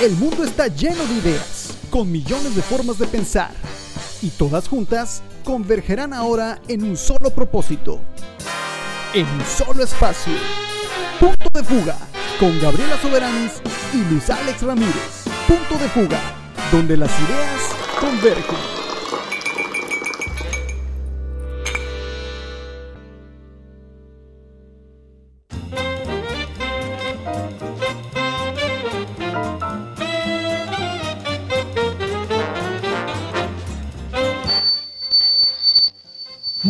El mundo está lleno de ideas, con millones de formas de pensar, y todas juntas convergerán ahora en un solo propósito, en un solo espacio. Punto de fuga, con Gabriela Soberanis y Luis Alex Ramírez. Punto de fuga, donde las ideas convergen.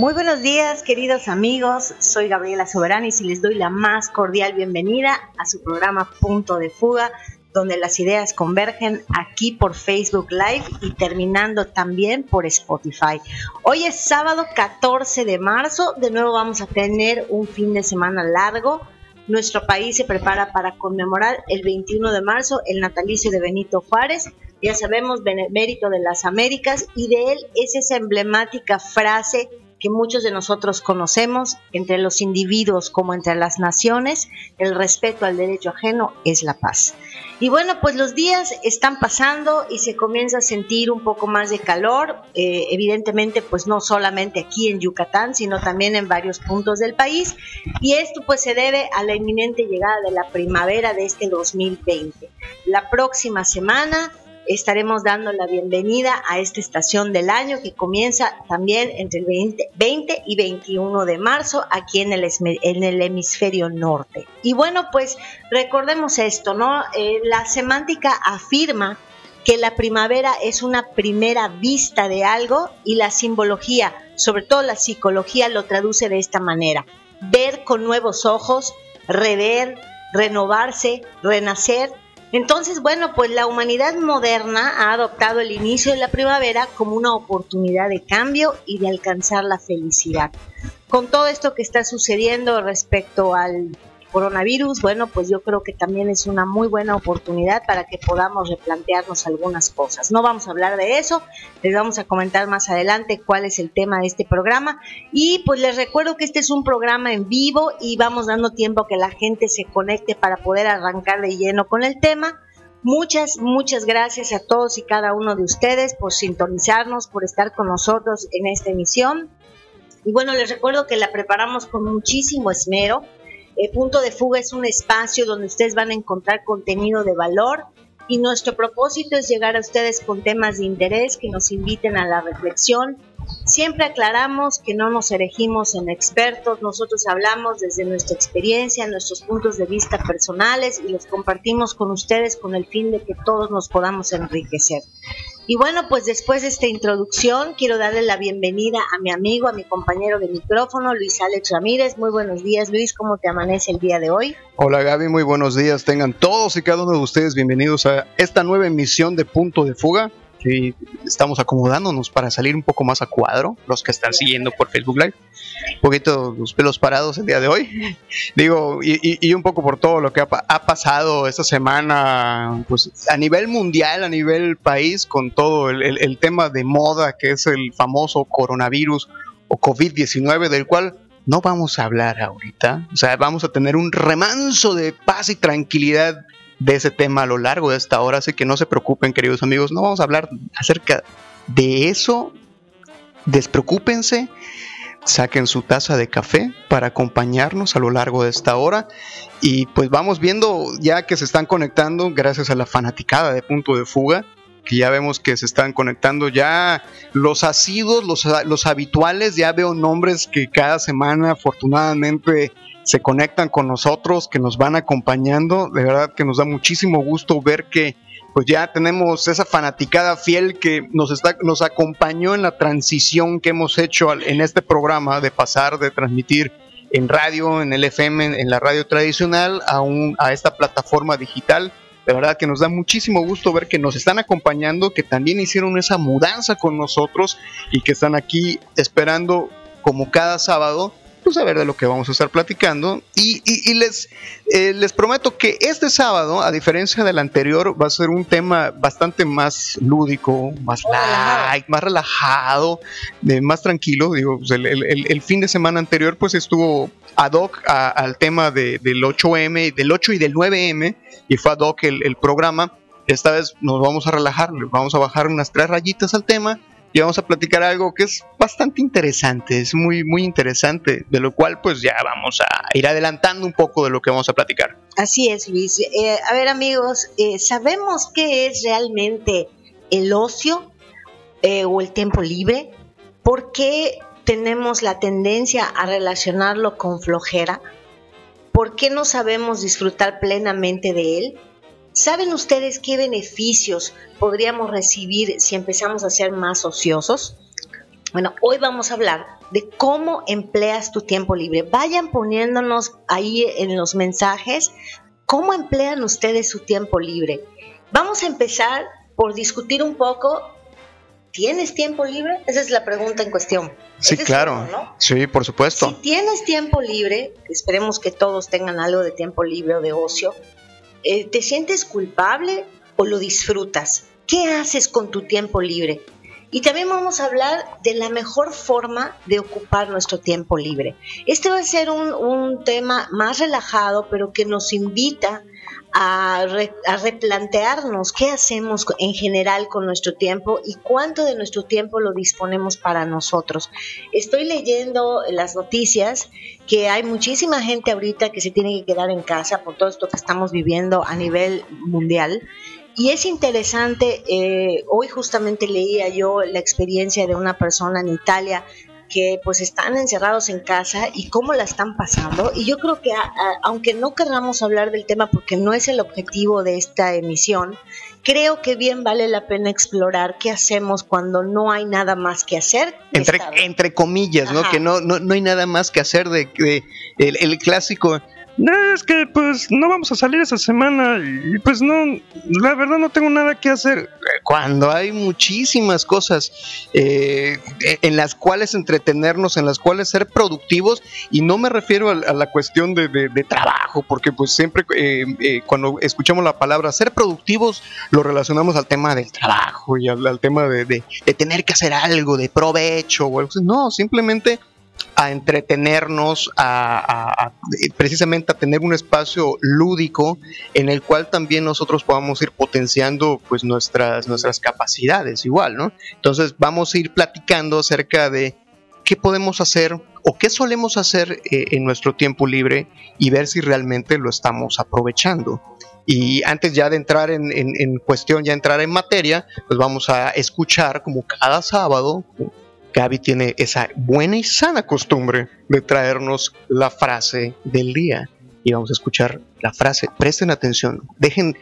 Muy buenos días, queridos amigos. Soy Gabriela Soberanis y les doy la más cordial bienvenida a su programa Punto de Fuga, donde las ideas convergen aquí por Facebook Live y terminando también por Spotify. Hoy es sábado 14 de marzo. De nuevo vamos a tener un fin de semana largo. Nuestro país se prepara para conmemorar el 21 de marzo el natalicio de Benito Juárez. Ya sabemos, benemérito de las Américas, y de él es esa emblemática frase que muchos de nosotros conocemos entre los individuos como entre las naciones, el respeto al derecho ajeno es la paz. Y bueno, pues los días están pasando y se comienza a sentir un poco más de calor, eh, evidentemente pues no solamente aquí en Yucatán, sino también en varios puntos del país, y esto pues se debe a la inminente llegada de la primavera de este 2020. La próxima semana estaremos dando la bienvenida a esta estación del año que comienza también entre el 20, y 21 de marzo aquí en el, en el hemisferio norte. Y bueno, pues recordemos esto, ¿no? Eh, la semántica afirma que la primavera es una primera vista de algo y la simbología, sobre todo la psicología, lo traduce de esta manera. Ver con nuevos ojos, rever, renovarse, renacer entonces, bueno, pues la humanidad moderna ha adoptado el inicio de la primavera como una oportunidad de cambio y de alcanzar la felicidad. Con todo esto que está sucediendo respecto al coronavirus, bueno, pues yo creo que también es una muy buena oportunidad para que podamos replantearnos algunas cosas. No vamos a hablar de eso, les vamos a comentar más adelante cuál es el tema de este programa y pues les recuerdo que este es un programa en vivo y vamos dando tiempo a que la gente se conecte para poder arrancar de lleno con el tema. Muchas, muchas gracias a todos y cada uno de ustedes por sintonizarnos, por estar con nosotros en esta emisión. Y bueno, les recuerdo que la preparamos con muchísimo esmero. El Punto de Fuga es un espacio donde ustedes van a encontrar contenido de valor y nuestro propósito es llegar a ustedes con temas de interés que nos inviten a la reflexión. Siempre aclaramos que no nos elegimos en expertos, nosotros hablamos desde nuestra experiencia, nuestros puntos de vista personales y los compartimos con ustedes con el fin de que todos nos podamos enriquecer. Y bueno, pues después de esta introducción, quiero darle la bienvenida a mi amigo, a mi compañero de micrófono, Luis Alex Ramírez. Muy buenos días, Luis, ¿cómo te amanece el día de hoy? Hola Gaby, muy buenos días. Tengan todos y cada uno de ustedes bienvenidos a esta nueva emisión de Punto de Fuga estamos acomodándonos para salir un poco más a cuadro, los que están siguiendo por Facebook Live. Un poquito los pelos parados el día de hoy. Digo, y, un poco por todo lo que ha, pasado esta semana, pues a nivel mundial, a nivel país, con todo el, el tema de moda que es el famoso coronavirus o COVID-19, del cual no vamos a hablar ahorita. O sea, vamos a tener un remanso de paz y tranquilidad de ese tema a lo largo de esta hora, así que no se preocupen queridos amigos, no vamos a hablar acerca de eso, despreocúpense, saquen su taza de café para acompañarnos a lo largo de esta hora. Y pues vamos viendo ya que se están conectando gracias a la fanaticada de punto de fuga que ya vemos que se están conectando ya los asidos, los, los habituales, ya veo nombres que cada semana afortunadamente se conectan con nosotros, que nos van acompañando. De verdad que nos da muchísimo gusto ver que pues ya tenemos esa fanaticada fiel que nos está nos acompañó en la transición que hemos hecho en este programa de pasar de transmitir en radio, en el FM, en la radio tradicional a un, a esta plataforma digital. De verdad que nos da muchísimo gusto ver que nos están acompañando, que también hicieron esa mudanza con nosotros y que están aquí esperando como cada sábado pues a ver de lo que vamos a estar platicando. Y, les, eh, les prometo que este sábado, a diferencia del anterior, va a ser un tema bastante más lúdico, más light, más relajado, más tranquilo. Digo, pues, el, fin de semana anterior pues estuvo ad hoc al tema del 8M, del 8 y del 9M, y fue ad hoc el, programa. esta vez nos vamos a relajar, vamos a bajar unas tres rayitas al tema y vamos a platicar algo que es bastante interesante, es muy, muy interesante, de lo cual pues ya vamos a ir adelantando un poco de lo que vamos a platicar. Así es, Luis. Eh, a ver amigos, eh, ¿sabemos qué es realmente el ocio eh, o el tiempo libre? ¿Por qué tenemos la tendencia a relacionarlo con flojera? ¿Por qué no sabemos disfrutar plenamente de él? ¿Saben ustedes qué beneficios podríamos recibir si empezamos a ser más ociosos? Bueno, hoy vamos a hablar de cómo empleas tu tiempo libre. Vayan poniéndonos ahí en los mensajes cómo emplean ustedes su tiempo libre. Vamos a empezar por discutir un poco ¿Tienes tiempo libre? Esa es la pregunta en cuestión. Sí, claro. Sí, por supuesto. Si tienes tiempo libre, esperemos que todos tengan algo de tiempo libre o de ocio, eh, ¿te sientes culpable o lo disfrutas? ¿Qué haces con tu tiempo libre? Y también vamos a hablar de la mejor forma de ocupar nuestro tiempo libre. Este va a ser un, un tema más relajado, pero que nos invita a, replantearnos qué hacemos en general con nuestro tiempo y cuánto de nuestro tiempo lo disponemos para nosotros. Estoy leyendo las noticias que hay muchísima gente ahorita que se tiene que quedar en casa por todo esto que estamos viviendo a nivel mundial. Y es interesante, eh, hoy justamente leía yo la experiencia de una persona en Italia que pues están encerrados en casa y cómo la están pasando. Y yo creo que aunque no querramos hablar del tema porque no es el objetivo de esta emisión, creo que bien vale la pena explorar qué hacemos cuando no hay nada más que hacer. Entre, entre comillas, ¿no? Que no, no, no, hay nada más que hacer de, de el, el clásico es que pues no vamos a salir esa semana y pues no, la verdad no tengo nada que hacer. Cuando hay muchísimas cosas eh, en las cuales entretenernos, en las cuales ser productivos, y no me refiero a, la cuestión de, trabajo, porque pues siempre eh, eh, cuando escuchamos la palabra ser productivos, lo relacionamos al tema del trabajo y al, tema de, de, tener que hacer algo de provecho o algo. No, simplemente a entretenernos, a, precisamente a tener un espacio lúdico en el cual también nosotros podamos ir potenciando pues nuestras, nuestras capacidades igual, ¿no? Entonces vamos a ir platicando acerca de qué podemos hacer o qué solemos hacer eh, en nuestro tiempo libre y ver si realmente lo estamos aprovechando. Y antes ya de entrar en, en cuestión, ya entrar en materia, pues vamos a escuchar como cada sábado Gaby tiene esa buena y sana costumbre de traernos la frase del día. Y vamos a escuchar la frase. Presten atención. Dejen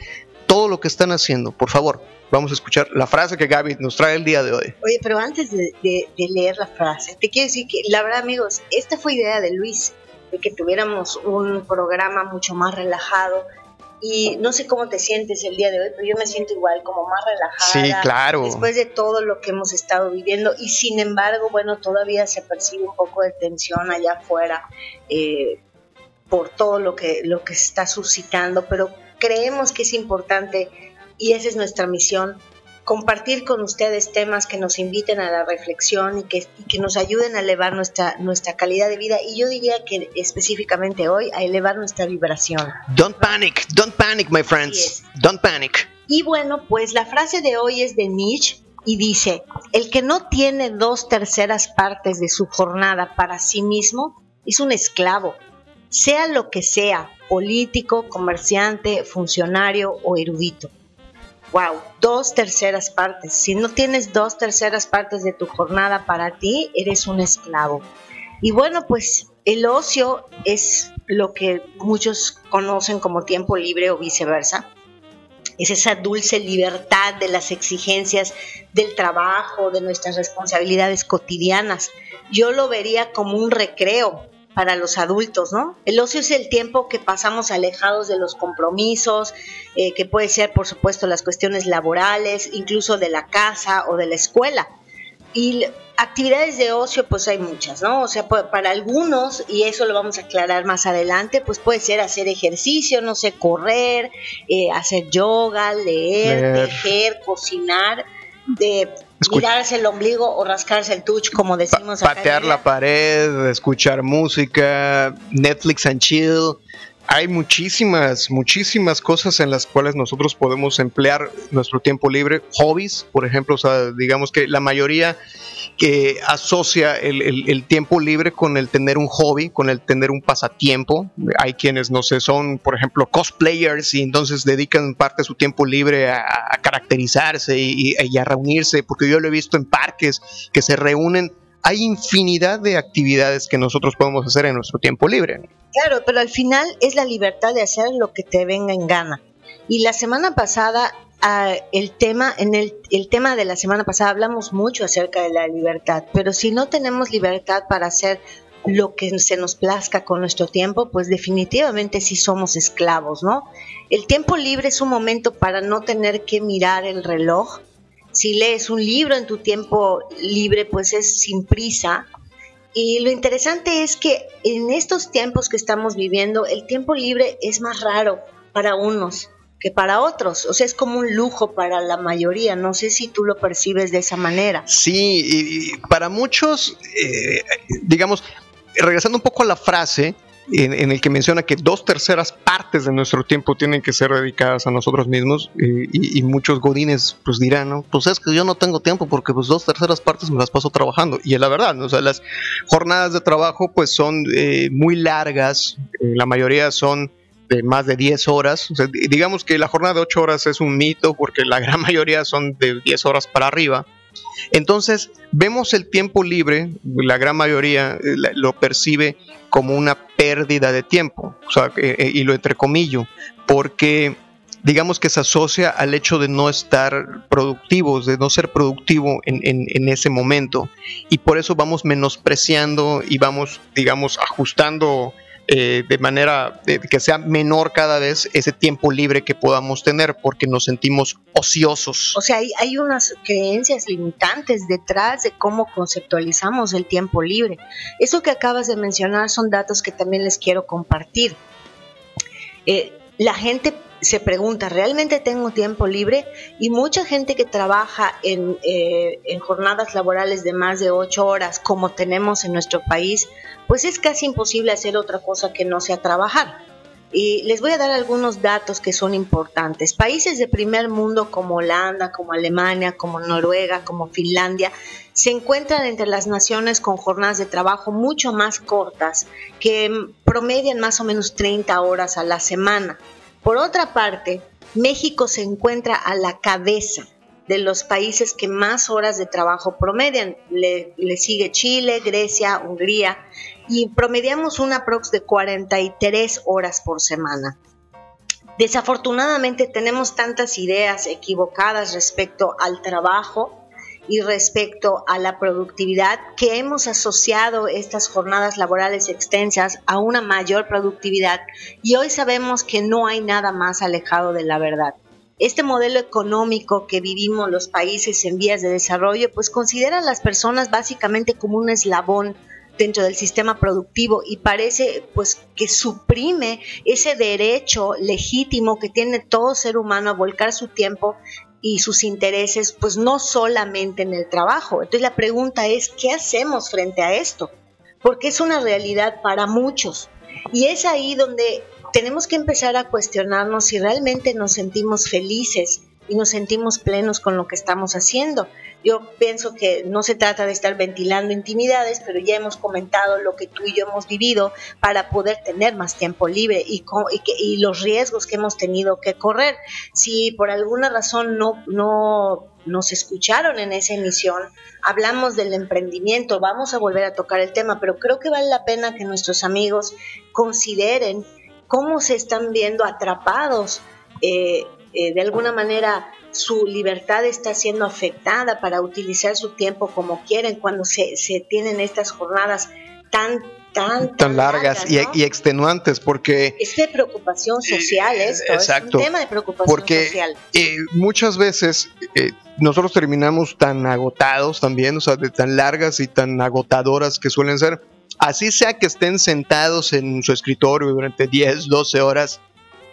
todo lo que están haciendo, por favor. Vamos a escuchar la frase que Gaby nos trae el día de hoy. Oye, pero antes de, leer la frase, te quiero decir que la verdad, amigos, esta fue idea de Luis, de que tuviéramos un programa mucho más relajado y no sé cómo te sientes el día de hoy, pero yo me siento igual, como más relajada. Sí, claro. Después de todo lo que hemos estado viviendo y sin embargo, bueno, todavía se percibe un poco de tensión allá afuera eh, por todo lo que, lo que se está suscitando, pero creemos que es importante y esa es nuestra misión, compartir con ustedes temas que nos inviten a la reflexión y que, que, nos ayuden a elevar nuestra, nuestra calidad de vida y yo diría que específicamente hoy a elevar nuestra vibración. Don't panic, don't panic my friends, don't panic. Y bueno, pues la frase de hoy es de Nietzsche y dice, el que no tiene dos terceras partes de su jornada para sí mismo es un esclavo, sea lo que sea, político, comerciante, funcionario o erudito wow, dos terceras partes. Si no tienes dos terceras partes de tu jornada para ti, eres un esclavo. Y bueno, pues el ocio es lo que muchos conocen como tiempo libre o viceversa. Es esa dulce libertad de las exigencias del trabajo, de nuestras responsabilidades cotidianas. Yo lo vería como un recreo, para los adultos, ¿no? El ocio es el tiempo que pasamos alejados de los compromisos, eh, que puede ser, por supuesto, las cuestiones laborales, incluso de la casa o de la escuela. Y actividades de ocio, pues hay muchas, ¿no? O sea, para algunos, y eso lo vamos a aclarar más adelante, pues puede ser hacer ejercicio, no sé, correr, eh, hacer yoga, leer, tejer, cocinar, de mirarse el ombligo o rascarse el touch, como decimos Patear la pared, escuchar música, Netflix and chill. hay muchísimas, muchísimas cosas en las cuales nosotros podemos emplear nuestro tiempo libre. Hobbies, por ejemplo, o sea, digamos que la mayoría que asocia el, tiempo libre con el tener un hobby, con el tener un pasatiempo. Hay quienes, no sé, son, por ejemplo, cosplayers y entonces dedican parte de su tiempo libre a, caracterizarse y, y a reunirse, porque yo lo he visto en parques que se reúnen hay infinidad de actividades que nosotros podemos hacer en nuestro tiempo libre. Claro, pero al final es la libertad de hacer lo que te venga en gana. Y la semana pasada, ah, el tema, en el, el tema de la semana pasada hablamos mucho acerca de la libertad, pero si no tenemos libertad para hacer lo que se nos plazca con nuestro tiempo, pues definitivamente sí somos esclavos, ¿no? El tiempo libre es un momento para no tener que mirar el reloj, si lees un libro en tu tiempo libre, pues es sin prisa. Y lo interesante es que en estos tiempos que estamos viviendo, el tiempo libre es más raro para unos que para otros. O sea, es como un lujo para la mayoría. No sé si tú lo percibes de esa manera. Sí, y para muchos, eh, digamos, regresando un poco a la frase, en, el que menciona que dos terceras partes de nuestro tiempo tienen que ser dedicadas a nosotros mismos y, muchos godines pues dirán, ¿no? Pues es que yo no tengo tiempo porque pues dos terceras partes me las paso trabajando y es la verdad, o sea, las jornadas de trabajo pues son eh, muy largas, eh, la mayoría son de más de 10 horas, digamos que la jornada de 8 horas es un mito porque la gran mayoría son de 10 horas para arriba. Entonces, vemos el tiempo libre, la gran mayoría eh, lo percibe como una pérdida de tiempo, o sea, eh, eh, y lo entrecomillo, porque digamos que se asocia al hecho de no estar productivos, de no ser productivo en, ese momento. Y por eso vamos menospreciando y vamos, digamos, ajustando eh, de manera que sea menor cada vez ese tiempo libre que podamos tener porque nos sentimos ociosos. O sea, hay, hay unas creencias limitantes detrás de cómo conceptualizamos el tiempo libre. Eso que acabas de mencionar son datos que también les quiero compartir. Eh, la gente se pregunta, ¿realmente tengo tiempo libre? Y mucha gente que trabaja en, eh, en, jornadas laborales de más de ocho horas, como tenemos en nuestro país, pues es casi imposible hacer otra cosa que no sea trabajar. Y les voy a dar algunos datos que son importantes. Países de primer mundo como Holanda, como Alemania, como Noruega, como Finlandia, se encuentran entre las naciones con jornadas de trabajo mucho más cortas, que promedian más o menos 30 horas a la semana. Por otra parte, México se encuentra a la cabeza de los países que más horas de trabajo promedian. Le, sigue Chile, Grecia, Hungría y promediamos una prox de 43 horas por semana. Desafortunadamente tenemos tantas ideas equivocadas respecto al trabajo y respecto a la productividad que hemos asociado estas jornadas laborales extensas a una mayor productividad y hoy sabemos que no hay nada más alejado de la verdad. Este modelo económico que vivimos los países en vías de desarrollo pues considera a las personas básicamente como un eslabón dentro del sistema productivo y parece pues que suprime ese derecho legítimo que tiene todo ser humano a volcar su tiempo y sus intereses, pues no solamente en el trabajo. Entonces la pregunta es, ¿qué hacemos frente a esto? Porque es una realidad para muchos. Y es ahí donde tenemos que empezar a cuestionarnos si realmente nos sentimos felices y nos sentimos plenos con lo que estamos haciendo. Yo pienso que no se trata de estar ventilando intimidades, pero ya hemos comentado lo que tú y yo hemos vivido para poder tener más tiempo libre y, y, los riesgos que hemos tenido que correr. Si por alguna razón no, no nos escucharon en esa emisión, hablamos del emprendimiento, vamos a volver a tocar el tema, pero creo que vale la pena que nuestros amigos consideren cómo se están viendo atrapados eh, eh, de alguna manera su libertad está siendo afectada para utilizar su tiempo como quieren cuando se, tienen estas jornadas tan tan, tan, largas, y, extenuantes porque es de preocupación social esto exacto, es un tema de preocupación porque, social. eh, muchas veces eh, nosotros terminamos tan agotados también o sea de tan largas y tan agotadoras que suelen ser así sea que estén sentados en su escritorio durante 10 12 horas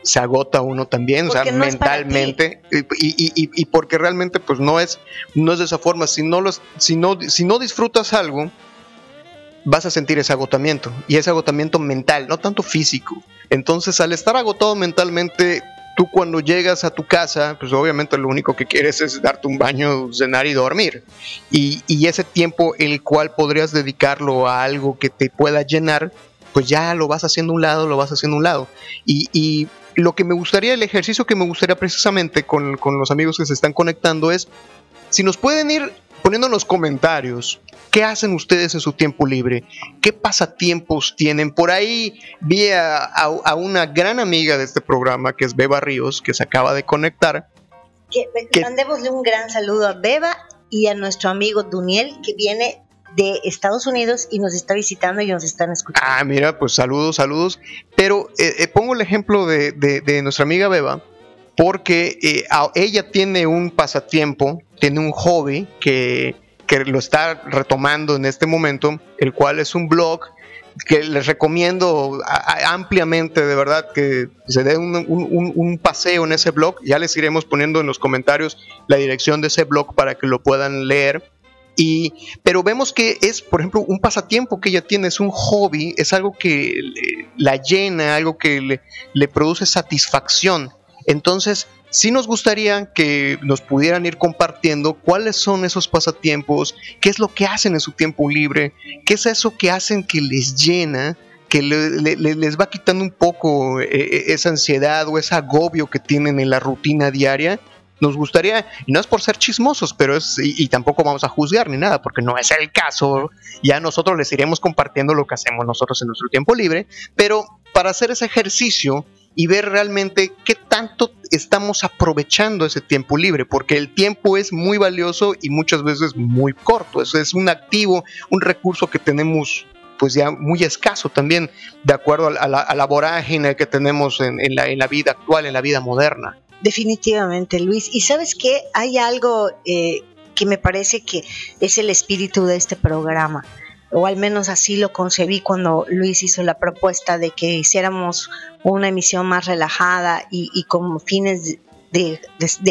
se agota uno también, o sea, mentalmente, y, porque realmente pues no es, no es de esa forma, si no, los, si, no, si no disfrutas algo, vas a sentir ese agotamiento y ese agotamiento mental, no tanto físico. Entonces, al estar agotado mentalmente, tú cuando llegas a tu casa, pues obviamente lo único que quieres es darte un baño, cenar y dormir. Y, ese tiempo el cual podrías dedicarlo a algo que te pueda llenar, pues ya lo vas haciendo un lado, lo vas haciendo un lado. Y, lo que me gustaría, el ejercicio que me gustaría precisamente con, con los amigos que se están conectando es, si nos pueden ir poniendo en los comentarios qué hacen ustedes en su tiempo libre, qué pasatiempos tienen. Por ahí vi a, una gran amiga de este programa, que es Beba Ríos, que se acaba de conectar. Que, mandémosle un gran saludo a Beba y a nuestro amigo Duniel, que viene de Estados Unidos y nos está visitando y nos están escuchando. Ah, mira, pues saludos, saludos. Pero eh, eh, pongo el ejemplo de, nuestra amiga Beba, porque eh, ella tiene un pasatiempo tiene un hobby que, lo está retomando en este momento, el cual es un blog que les recomiendo ampliamente, de verdad, que se dé un, paseo en ese blog. Ya les iremos poniendo en los comentarios la dirección de ese blog para que lo puedan leer. Y, pero vemos que es, por ejemplo, un pasatiempo que ella tiene, es un hobby, es algo que la llena, algo que le, produce satisfacción. Entonces, sí nos gustaría que nos pudieran ir compartiendo cuáles son esos pasatiempos, qué es lo que hacen en su tiempo libre, qué es eso que hacen que les llena, que les va quitando un poco eh, eh, esa ansiedad o ese agobio que tienen en la rutina diaria. Nos gustaría, y no es por ser chismosos, pero es, y, tampoco vamos a juzgar ni nada, porque no es el caso. Ya nosotros les iremos compartiendo lo que hacemos nosotros en nuestro tiempo libre, pero para hacer ese ejercicio y ver realmente qué tanto estamos aprovechando ese tiempo libre, porque el tiempo es muy valioso y muchas veces muy corto. Eso es un activo, un recurso que tenemos pues ya muy escaso también, de acuerdo a la, vorágine que tenemos en, la, vida actual, en la vida moderna. Definitivamente, Luis. Y sabes qué, hay algo eh, que me parece que es el espíritu de este programa o al menos así lo concebí cuando Luis hizo la propuesta de que hiciéramos una emisión más relajada y, con fines de,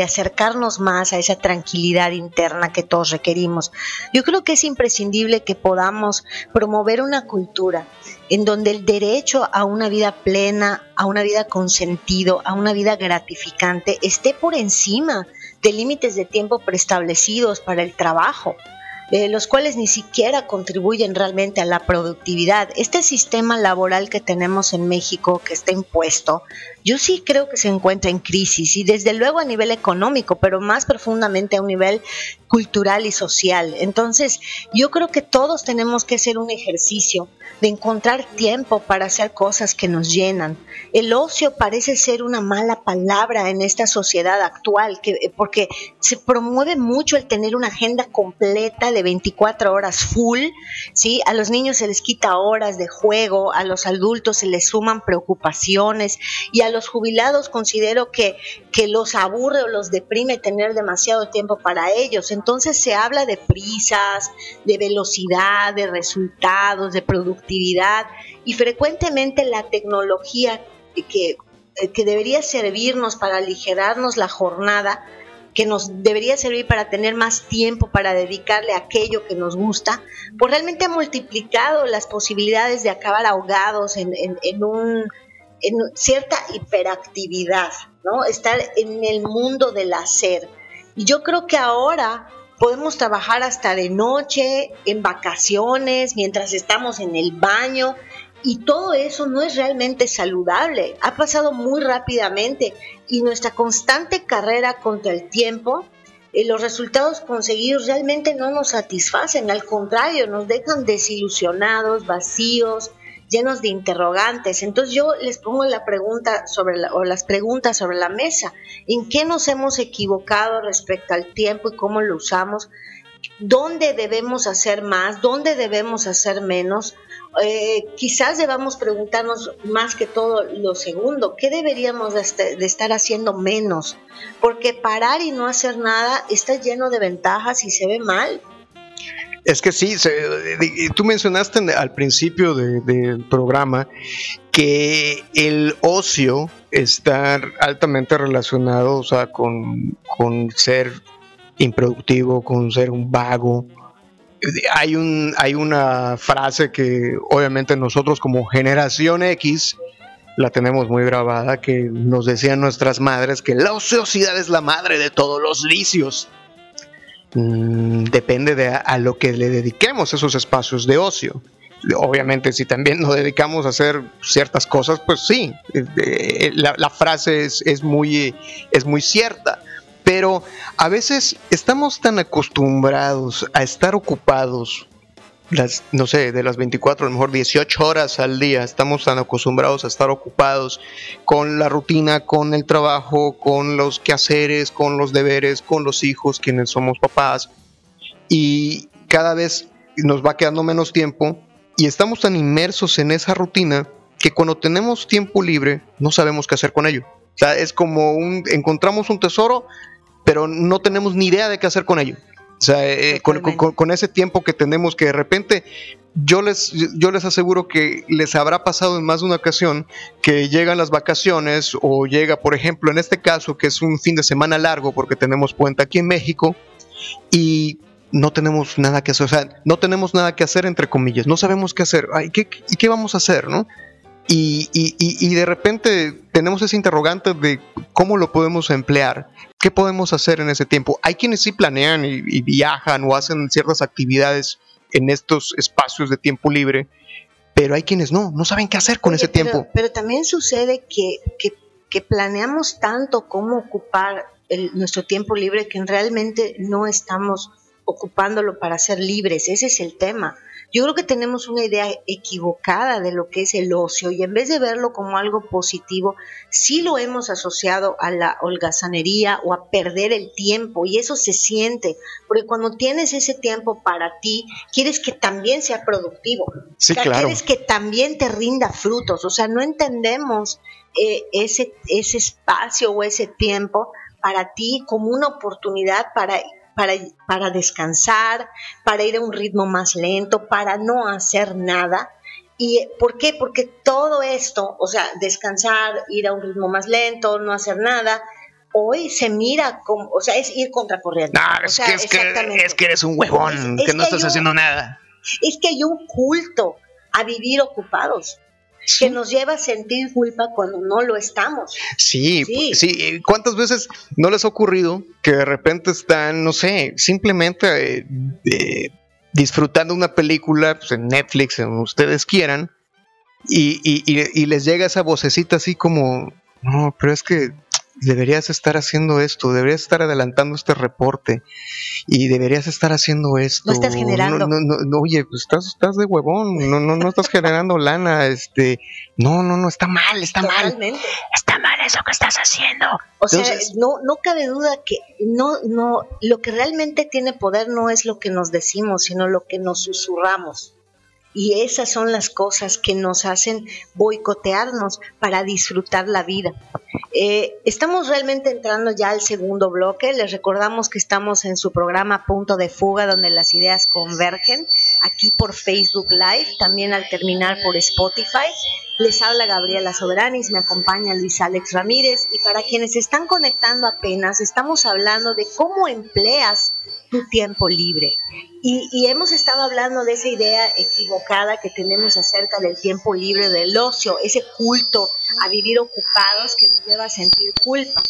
acercarnos más a esa tranquilidad interna que todos requerimos. Yo creo que es imprescindible que podamos promover una cultura en donde el derecho a una vida plena, a una vida con sentido, a una vida gratificante, esté por encima de límites de tiempo preestablecidos para el trabajo. Eh, los cuales ni siquiera contribuyen realmente a la productividad. Este sistema laboral que tenemos en México, que está impuesto, yo sí creo que se encuentra en crisis y desde luego a nivel económico, pero más profundamente a un nivel cultural y social. Entonces, yo creo que todos tenemos que hacer un ejercicio de encontrar tiempo para hacer cosas que nos llenan. El ocio parece ser una mala palabra en esta sociedad actual, que, eh, porque se promueve mucho el tener una agenda completa de 24 horas full, ¿sí? A los niños se les quita horas de juego, a los adultos se les suman preocupaciones y a los jubilados considero que, que los aburre o los deprime tener demasiado tiempo para ellos. Entonces se habla de prisas, de velocidad, de resultados, de productividad y frecuentemente la tecnología que, que debería servirnos para aligerarnos la jornada que nos debería servir para tener más tiempo para dedicarle a aquello que nos gusta, pues realmente ha multiplicado las posibilidades de acabar ahogados en, un, en cierta hiperactividad, ¿no? Estar en el mundo del hacer. Y yo creo que ahora podemos trabajar hasta de noche, en vacaciones, mientras estamos en el baño, y todo eso no es realmente saludable, ha pasado muy rápidamente y nuestra constante carrera contra el tiempo, eh, los resultados conseguidos realmente no nos satisfacen, al contrario, nos dejan desilusionados, vacíos, llenos de interrogantes. Entonces yo les pongo la pregunta sobre o las preguntas sobre la mesa. ¿En qué nos hemos equivocado respecto al tiempo y cómo lo usamos? ¿Dónde debemos hacer más? ¿Dónde debemos hacer menos? Eh, quizás debamos preguntarnos más que todo lo segundo, ¿qué deberíamos este, de, estar haciendo menos? Porque parar y no hacer nada está lleno de ventajas y se ve mal. Es que sí, tú mencionaste al principio del programa que el ocio está altamente relacionado o sea, con, con ser improductivo, con ser un vago, hay, un, hay una frase que obviamente nosotros como generación X la tenemos muy grabada, que nos decían nuestras madres que la ociosidad es la madre de todos los vicios. Mm, depende de a, lo que le dediquemos esos espacios de ocio. Obviamente, si también nos dedicamos a hacer ciertas cosas, pues sí, eh, eh, la, frase es, es, muy, es muy cierta. Pero a veces estamos tan acostumbrados a estar ocupados las, no sé, de las 24, a lo mejor 18 horas al día, estamos tan acostumbrados a estar ocupados con la rutina, con el trabajo, con los quehaceres, con los deberes, con los hijos, quienes somos papás, y cada vez nos va quedando menos tiempo y estamos tan inmersos en esa rutina que cuando tenemos tiempo libre no sabemos qué hacer con ello. O sea, es como encontramos un tesoro, pero no tenemos ni idea de qué hacer con ello. O sea, eh, con, ese tiempo que tenemos que de repente, yo les, yo les aseguro que les habrá pasado en más de una ocasión que llegan las vacaciones o llega, por ejemplo, en este caso, que es un fin de semana largo porque tenemos puente aquí en México y no tenemos nada que hacer, o sea, no tenemos nada que hacer entre comillas, no sabemos qué hacer, Ay, ¿qué, ¿y qué vamos a hacer, no? Y, y, y, de repente tenemos ese interrogante de cómo lo podemos emplear, qué podemos hacer en ese tiempo. Hay quienes sí planean y, viajan o hacen ciertas actividades en estos espacios de tiempo libre, pero hay quienes no, no saben qué hacer con ese tiempo. Pero también sucede que, que, que planeamos tanto cómo ocupar el, nuestro tiempo libre que realmente no estamos ocupándolo para ser libres. Ese es el tema. Yo creo que tenemos una idea equivocada de lo que es el ocio y en vez de verlo como algo positivo, sí lo hemos asociado a la holgazanería o a perder el tiempo y eso se siente, porque cuando tienes ese tiempo para ti, quieres que también sea productivo, sí, claro. quieres que también te rinda frutos, o sea, no entendemos eh, ese, ese espacio o ese tiempo para ti como una oportunidad para para, descansar, para ir a un ritmo más lento, para no hacer nada. ¿Y por qué? Porque todo esto, o sea, descansar, ir a un ritmo más lento, no hacer nada, hoy se mira como, o sea, es ir contracorriente. No, es, que, es, que, eres un huevón, que no estás haciendo nada. Es que hay un culto a vivir ocupados que nos lleva a sentir culpa cuando no lo estamos. Sí, sí, ¿Cuántas veces no les ha ocurrido que de repente están, no sé, simplemente eh, disfrutando una película pues, en Netflix, en ustedes quieran, y, y les llega esa vocecita así como, no, pero es que deberías estar haciendo esto, deberías estar adelantando este reporte y deberías estar haciendo esto. No estás generando. No, no, oye, pues estás, estás de huevón, no, no, no estás generando lana, este, no, no, no, está mal, está mal. Está mal eso que estás haciendo. O sea, no, no cabe duda que no, no, lo que realmente tiene poder no es lo que nos decimos, sino lo que nos susurramos. Y esas son las cosas que nos hacen boicotearnos para disfrutar la vida. Eh, estamos realmente entrando ya al segundo bloque. Les recordamos que estamos en su programa Punto de Fuga, donde las ideas convergen, aquí por Facebook Live, también al terminar por Spotify. Les habla Gabriela Soberanis, me acompaña Luis Alex Ramírez y para quienes están conectando apenas, estamos hablando de cómo empleas tu tiempo libre. Y, hemos estado hablando de esa idea equivocada que tenemos acerca del tiempo libre, del ocio, ese culto a vivir ocupados que nos lleva a sentir culpa.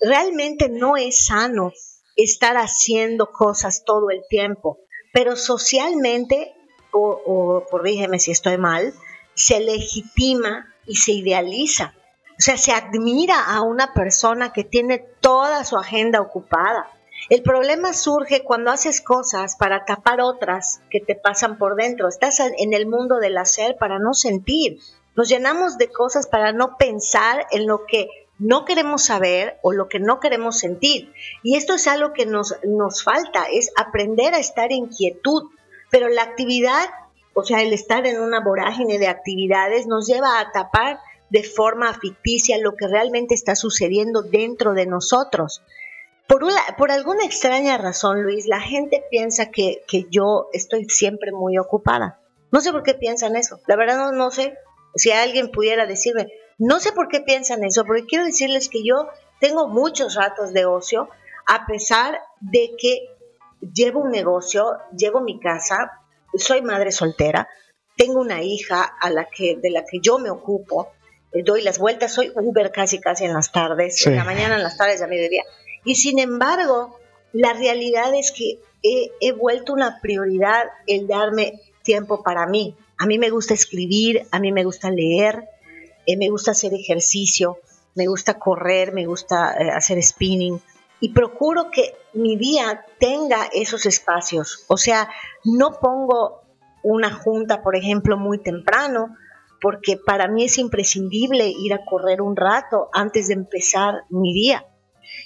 Realmente no es sano estar haciendo cosas todo el tiempo, pero socialmente, o, o corrígeme si estoy mal, se legitima y se idealiza. O sea, se admira a una persona que tiene toda su agenda ocupada el problema surge cuando haces cosas para tapar otras que te pasan por dentro. Estás en el mundo del hacer para no sentir. Nos llenamos de cosas para no pensar en lo que no queremos saber o lo que no queremos sentir. Y esto es algo que nos, nos falta, es aprender a estar en quietud. Pero la actividad, o sea, el estar en una vorágine de actividades nos lleva a tapar de forma ficticia lo que realmente está sucediendo dentro de nosotros. Por, por alguna extraña razón, Luis, la gente piensa que, yo estoy siempre muy ocupada. No sé por qué piensan eso. La verdad no, no sé. Si alguien pudiera decirme, no sé por qué piensan eso, porque quiero decirles que yo tengo muchos ratos de ocio, a pesar de que llevo un negocio, llevo mi casa, soy madre soltera, tengo una hija a la que, de la que yo me ocupo, eh, doy las vueltas, soy Uber casi casi en las tardes, en la mañana, en las tardes, a mediodía. Y sin embargo, la realidad es que he, vuelto una prioridad el darme tiempo para mí. A mí me gusta escribir, a mí me gusta leer, eh, me gusta hacer ejercicio, me gusta correr, me gusta eh, hacer spinning y procuro que mi día tenga esos espacios. O sea, no pongo una junta, por ejemplo, muy temprano, porque para mí es imprescindible ir a correr un rato antes de empezar mi día.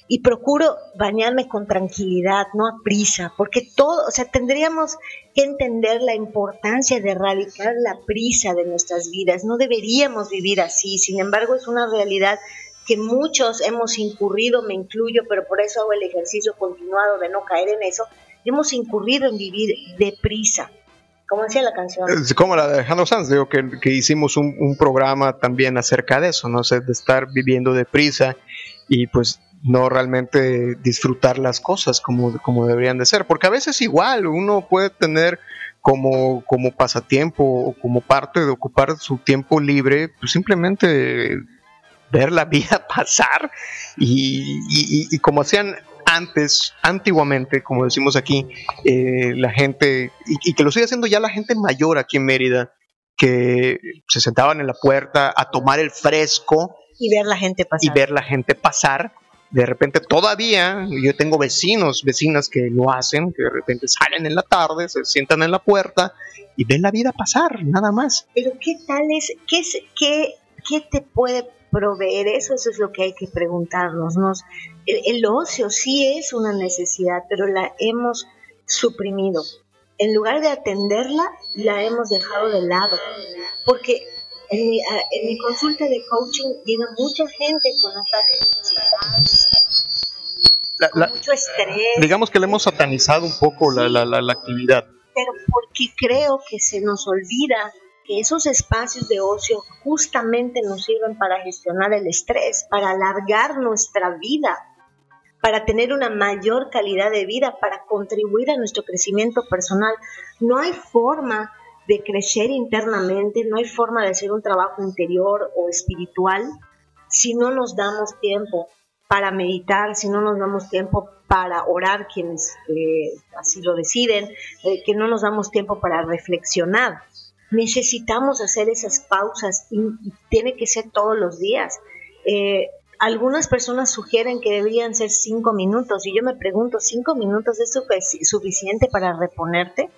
Y procuro bañarme con tranquilidad, no a prisa, porque todo, o sea, tendríamos que entender la importancia de erradicar la prisa de nuestras vidas. No deberíamos vivir así, sin embargo, es una realidad que muchos hemos incurrido, me incluyo, pero por eso hago el ejercicio continuado de no caer en eso, hemos incurrido en vivir deprisa. Como decía la canción. Como la de Alejandro Sanz, digo que, hicimos un, programa también acerca de eso, ¿no? de estar viviendo deprisa y pues no realmente disfrutar las cosas como, como deberían de ser. Porque a veces igual uno puede tener como, como pasatiempo o como parte de ocupar su tiempo libre, pues simplemente ver la vida pasar y, como hacían antes, antiguamente, como decimos aquí, eh, la gente, y, que lo sigue haciendo ya la gente mayor aquí en Mérida, que se sentaban en la puerta a tomar el fresco y ver la gente pasar. Y ver la gente pasar. De repente todavía yo tengo vecinos, vecinas que lo hacen, que de repente salen en la tarde, se sientan en la puerta y ven la vida pasar, nada más. Pero ¿qué tal es, qué, es, qué, qué te puede proveer eso, eso es lo que hay que preguntarnos. el, ocio sí es una necesidad, pero la hemos suprimido. En lugar de atenderla, la hemos dejado de lado. Porque en mi, en mi consulta de coaching llega mucha gente con ataques de ansiedad, mucho estrés. Digamos que le hemos satanizado un poco la, la, la actividad. Pero porque creo que se nos olvida que esos espacios de ocio justamente nos sirven para gestionar el estrés, para alargar nuestra vida, para tener una mayor calidad de vida, para contribuir a nuestro crecimiento personal. No hay forma de crecer internamente, no hay forma de hacer un trabajo interior o espiritual si no nos damos tiempo para meditar, si no nos damos tiempo para orar quienes eh, así lo deciden, eh, que no nos damos tiempo para reflexionar necesitamos hacer esas pausas y, tiene que ser todos los días. Eh, algunas personas sugieren que deberían ser cinco minutos y yo me pregunto, ¿cinco minutos es suficiente para reponerte?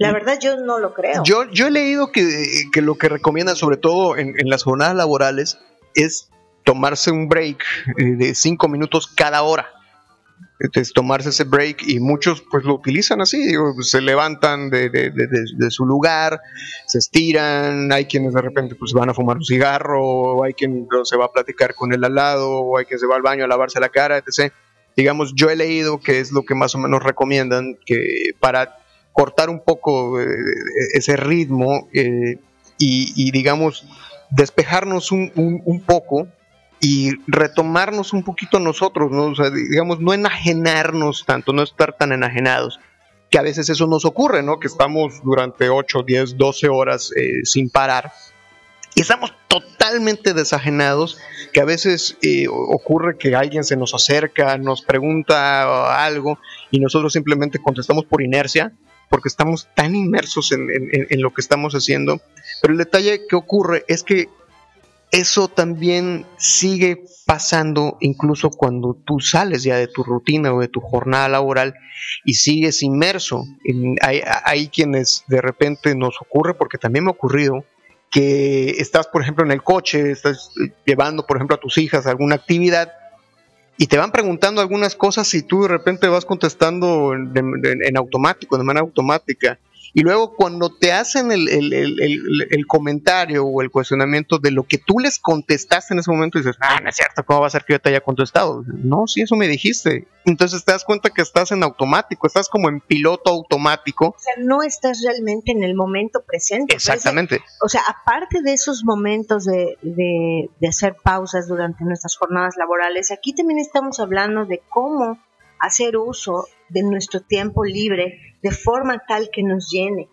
La mm. verdad yo no lo creo. Yo, yo he leído que, lo que recomiendan sobre todo en, en, las jornadas laborales es tomarse un break eh, de cinco minutos cada hora es tomarse ese break y muchos pues lo utilizan así, se levantan de, su lugar, se estiran, hay quienes de repente pues van a fumar un cigarro, hay quien se va a platicar con el al lado, o hay quien se va al baño a lavarse la cara, etc. Digamos, yo he leído que es lo que más o menos recomiendan, que para cortar un poco eh, ese ritmo eh, y, digamos, despejarnos un, un poco, y retomarnos un poquito nosotros, ¿no? Digamos, no enajenarnos tanto, no estar tan enajenados, que a veces eso nos ocurre, ¿no? Que estamos durante 8, 10, 12 horas eh, sin parar y estamos totalmente desajenados, que a veces eh, ocurre que alguien se nos acerca, nos pregunta algo y nosotros simplemente contestamos por inercia, porque estamos tan inmersos en, en lo que estamos haciendo. Pero el detalle que ocurre es que eso también sigue pasando incluso cuando tú sales ya de tu rutina o de tu jornada laboral y sigues inmerso. hay, quienes de repente nos ocurre, porque también me ha ocurrido, que estás, por ejemplo, en el coche, estás llevando, por ejemplo, a tus hijas a alguna actividad y te van preguntando algunas cosas y tú de repente vas contestando en automático, de manera automática y luego cuando te hacen el, comentario o el cuestionamiento de lo que tú les contestaste en ese momento, dices, ah, no es cierto, ¿cómo va a ser que yo te haya contestado? No, sí, eso me dijiste. Entonces te das cuenta que estás en automático, estás como en piloto automático. O sea, no estás realmente en el momento presente. Exactamente. o sea, aparte de esos momentos de, de hacer pausas durante nuestras jornadas laborales, aquí también estamos hablando de cómo hacer uso de nuestro tiempo libre de forma tal que nos llene,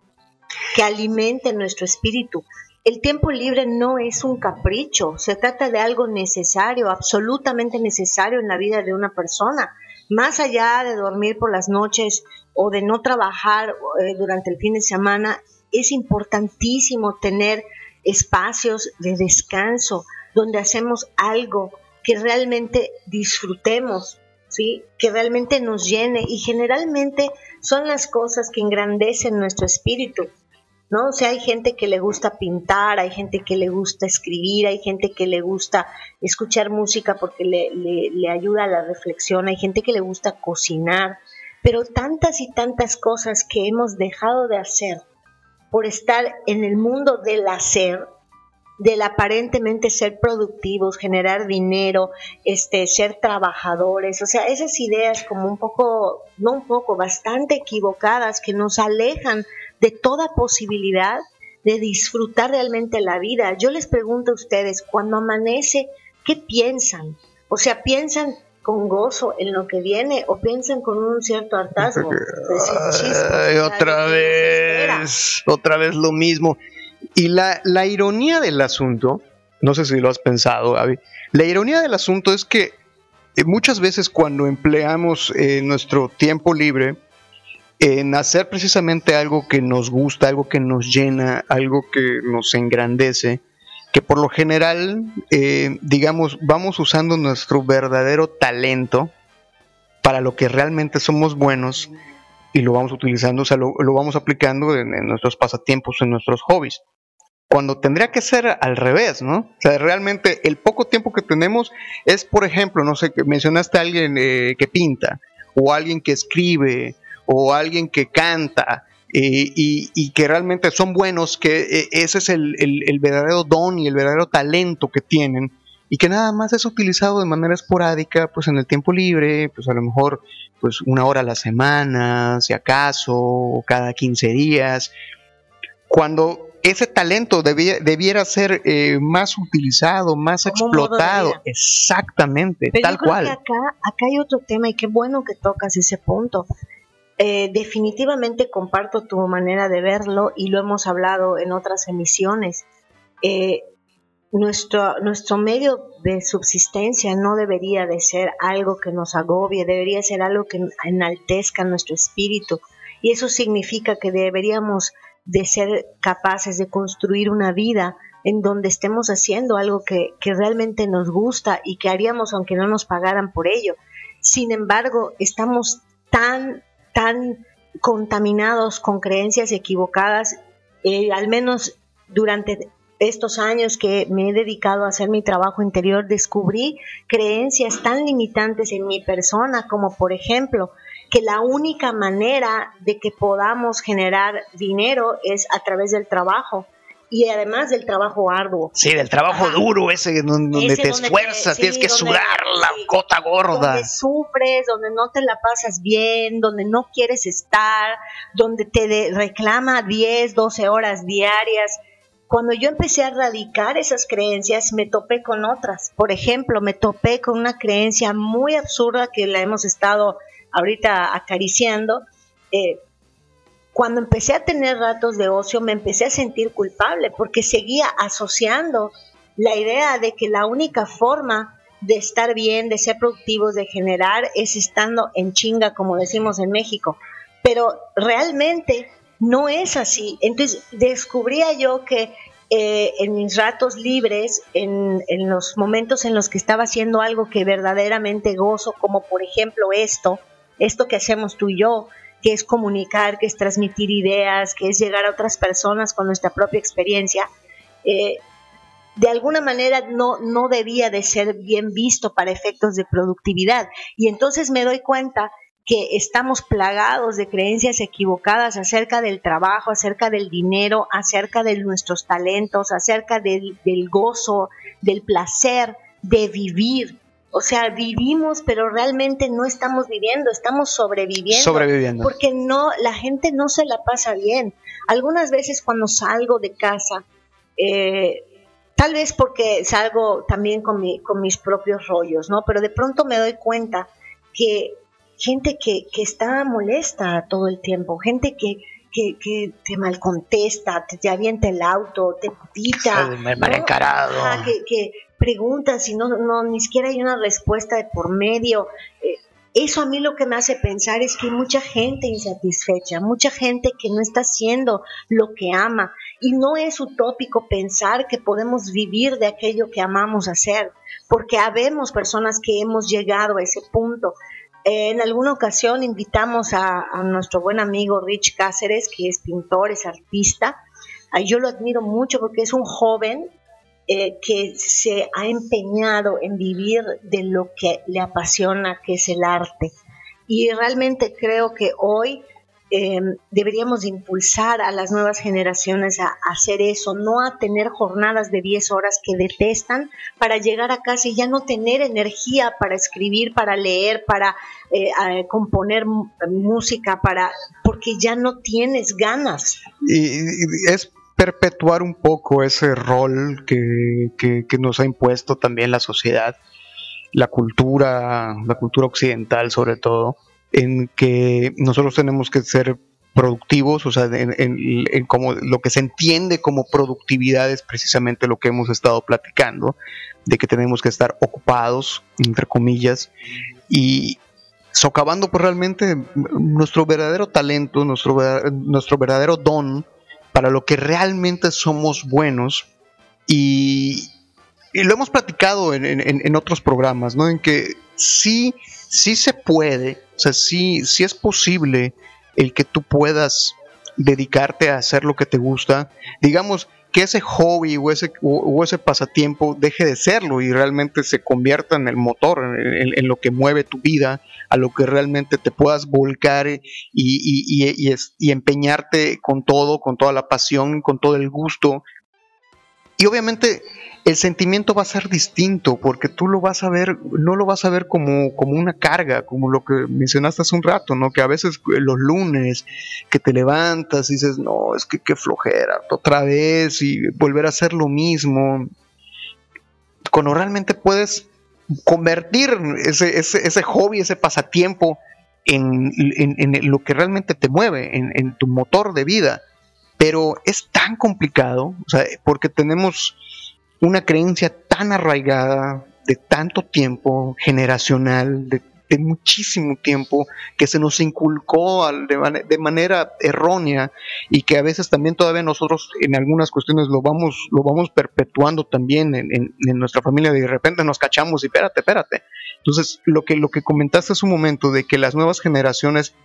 que alimente nuestro espíritu. El tiempo libre no es un capricho, se trata de algo necesario, absolutamente necesario en la vida de una persona. Más allá de dormir por las noches o de no trabajar eh, durante el fin de semana, es importantísimo tener espacios de descanso donde hacemos algo que realmente disfrutemos, ¿sí? que realmente nos llene y generalmente son las cosas que engrandecen nuestro espíritu. ¿no? O sea, hay gente que le gusta pintar, hay gente que le gusta escribir, hay gente que le gusta escuchar música porque le, le, ayuda a la reflexión, hay gente que le gusta cocinar, pero tantas y tantas cosas que hemos dejado de hacer por estar en el mundo del hacer, del aparentemente ser productivos, generar dinero, este, ser trabajadores, o sea, esas ideas como un poco, no un poco, bastante equivocadas que nos alejan de toda posibilidad de disfrutar realmente la vida. Yo les pregunto a ustedes, cuando amanece, ¿qué piensan? O sea, piensan con gozo en lo que viene o piensan con un cierto hartazgo. otra vez, otra vez lo mismo. Y la, ironía del asunto, no sé si lo has pensado, Gaby, la ironía del asunto es que eh, muchas veces cuando empleamos eh, nuestro tiempo libre en hacer precisamente algo que nos gusta, algo que nos llena, algo que nos engrandece, que por lo general, eh, digamos, vamos usando nuestro verdadero talento para lo que realmente somos buenos y lo vamos utilizando, o sea, lo, vamos aplicando en, nuestros pasatiempos, en nuestros hobbies. Cuando tendría que ser al revés, ¿no? O sea, realmente el poco tiempo que tenemos es, por ejemplo, no sé, mencionaste a alguien eh, que pinta, o alguien que escribe, o alguien que canta, eh, y, que realmente son buenos, que eh, ese es el, el, verdadero don y el verdadero talento que tienen y que nada más es utilizado de manera esporádica, pues en el tiempo libre, pues a lo mejor pues una hora a la semana, si acaso, o cada 15 días, cuando ese talento debiera ser eh, más utilizado, más explotado, exactamente, tal cual. acá, acá hay otro tema y qué bueno que tocas ese punto. Eh, definitivamente comparto tu manera de verlo y lo hemos hablado en otras emisiones. Eh, nuestro, nuestro medio de subsistencia no debería de ser algo que nos agobie, debería ser algo que enaltezca nuestro espíritu. Y eso significa que deberíamos de ser capaces de construir una vida en donde estemos haciendo algo que, que realmente nos gusta y que haríamos aunque no nos pagaran por ello. Sin embargo, estamos tan, tan contaminados con creencias equivocadas, eh, al menos durante estos años que me he dedicado a hacer mi trabajo interior, descubrí creencias tan limitantes en mi persona como por ejemplo que la única manera de que podamos generar dinero es a través del trabajo y además del trabajo arduo. Sí, del trabajo duro, ese donde, te esfuerzas, tienes que sudar la gota gorda. Donde sufres, donde no te la pasas bien, donde no quieres estar, donde te reclama 10, 12 horas diarias. Cuando yo empecé a erradicar esas creencias, me topé con otras. Por ejemplo, me topé con una creencia muy absurda que la hemos estado ahorita acariciando. Eh, cuando empecé a tener ratos de ocio, me empecé a sentir culpable porque seguía asociando la idea de que la única forma de estar bien, de ser productivos, de generar, es estando en chinga, como decimos en México. Pero realmente no es así. Entonces descubría yo que eh, en mis ratos libres, en, en, los momentos en los que estaba haciendo algo que verdaderamente gozo, como por ejemplo esto, esto que hacemos tú y yo, que es comunicar, que es transmitir ideas, que es llegar a otras personas con nuestra propia experiencia, eh, de alguna manera no, no debía de ser bien visto para efectos de productividad. Y entonces me doy cuenta que estamos plagados de creencias equivocadas acerca del trabajo, acerca del dinero, acerca de nuestros talentos, acerca del, gozo, del placer de vivir. O sea, vivimos, pero realmente no estamos viviendo, estamos sobreviviendo. Sobreviviendo. Porque no, la gente no se la pasa bien. Algunas veces cuando salgo de casa, eh, tal vez porque salgo también con, mi, con mis propios rollos, ¿no? Pero de pronto me doy cuenta que gente que, que está molesta todo el tiempo, gente que, que, que te mal contesta, te, te avienta el auto, te pita. mal encarado. que, que y no, no, ni siquiera hay una respuesta de por medio. Eh, eso a mí lo que me hace pensar es que hay mucha gente insatisfecha, mucha gente que no está haciendo lo que ama. Y no es utópico pensar que podemos vivir de aquello que amamos hacer, porque habemos personas que hemos llegado a ese punto. En alguna ocasión invitamos a, nuestro buen amigo Rich Cáceres, que es pintor, es artista. Yo lo admiro mucho porque es un joven eh, que se ha empeñado en vivir de lo que le apasiona, que es el arte. Y realmente creo que hoy eh, deberíamos impulsar a las nuevas generaciones a, hacer eso, no a tener jornadas de 10 horas que detestan para llegar a casa y ya no tener energía para escribir, para leer, para eh, componer música, para porque ya no tienes ganas. Y, y es perpetuar un poco ese rol que, que, nos ha impuesto también la sociedad, la cultura, la cultura occidental sobre todo, en que nosotros tenemos que ser productivos, o sea, en, en, como lo que se entiende como productividad es precisamente lo que hemos estado platicando, de que tenemos que estar ocupados, entre comillas, y socavando pues realmente nuestro verdadero talento, nuestro, nuestro verdadero don, para lo que realmente somos buenos y, lo hemos platicado en, otros programas, ¿no? En que sí, sí se puede, o sea, sí, sí es posible el que tú puedas dedicarte a hacer lo que te gusta. Digamos, que ese hobby o ese, o, ese pasatiempo deje de serlo y realmente se convierta en el motor, en, lo que mueve tu vida, a lo que realmente te puedas volcar y, y, y, empeñarte con todo, con toda la pasión, con todo el gusto. Y obviamente el sentimiento va a ser distinto porque tú lo vas a ver, no lo vas a ver como, como una carga, como lo que mencionaste hace un rato, ¿no? Que a veces eh, los lunes que te levantas y dices, no, es que qué flojera, otra vez y volver a hacer lo mismo. Cuando realmente puedes convertir ese, ese, hobby, ese pasatiempo en, lo que realmente te mueve, en, en tu motor de vida. Pero es tan complicado, o sea, porque tenemos una creencia tan arraigada de tanto tiempo, generacional, de, muchísimo tiempo, que se nos inculcó de, manera errónea y que a veces también todavía nosotros en algunas cuestiones lo vamos, lo vamos perpetuando también en, nuestra familia, de repente nos cachamos y espérate, espérate. Entonces, lo que, lo que comentaste hace un momento de que las nuevas generaciones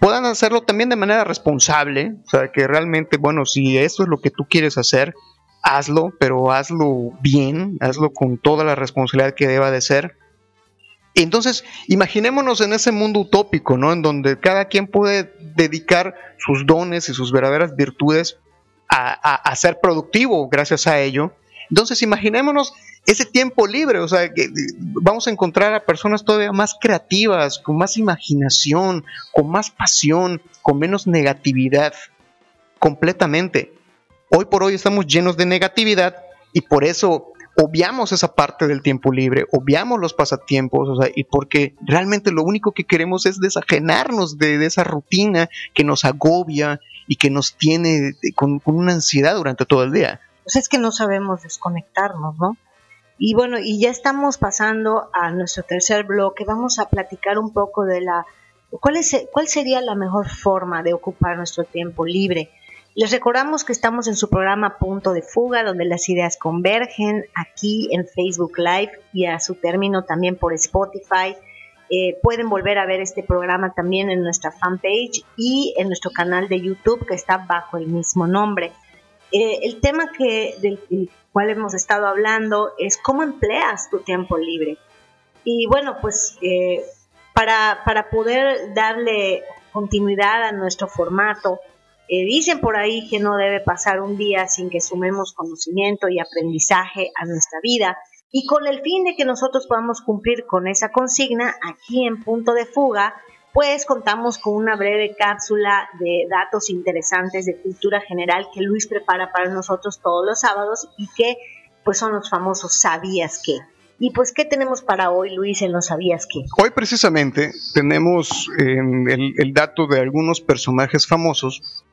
puedan hacerlo también de manera responsable, o sea, que realmente, bueno, si eso es lo que tú quieres hacer, hazlo, pero hazlo bien, hazlo con toda la responsabilidad que deba de ser. Entonces, imaginémonos en ese mundo utópico, ¿no? En donde cada quien puede dedicar sus dones y sus verdaderas virtudes a, ser productivo gracias a ello. Entonces, imaginémonos ese tiempo libre, o sea, que vamos a encontrar a personas todavía más creativas, con más imaginación, con más pasión, con menos negatividad, completamente. Hoy por hoy estamos llenos de negatividad y por eso obviamos esa parte del tiempo libre, obviamos los pasatiempos, o sea, y porque realmente lo único que queremos es desajenarnos de, esa rutina que nos agobia y que nos tiene con, una ansiedad durante todo el día. Pues es que no sabemos desconectarnos, ¿no? Y bueno, y ya estamos pasando a nuestro tercer bloque. Vamos a platicar un poco de la cuál es cuál sería la mejor forma de ocupar nuestro tiempo libre. Les recordamos que estamos en su programa Punto de Fuga, donde las ideas convergen, aquí en Facebook Live y a su término también por Spotify. Eh, pueden volver a ver este programa también en nuestra fanpage y en nuestro canal de YouTube que está bajo el mismo nombre. Eh, el tema que, del, cual hemos estado hablando es cómo empleas tu tiempo libre. Y bueno, pues eh, para, para poder darle continuidad a nuestro formato, eh, dicen por ahí que no debe pasar un día sin que sumemos conocimiento y aprendizaje a nuestra vida. Y con el fin de que nosotros podamos cumplir con esa consigna, aquí en Punto de Fuga, pues contamos con una breve cápsula de datos interesantes de cultura general que Luis prepara para nosotros todos los sábados y que pues son los famosos sabías que. Y pues, ¿qué tenemos para hoy, Luis, en No Sabías Qué? Hoy precisamente tenemos el, el dato de algunos personajes famosos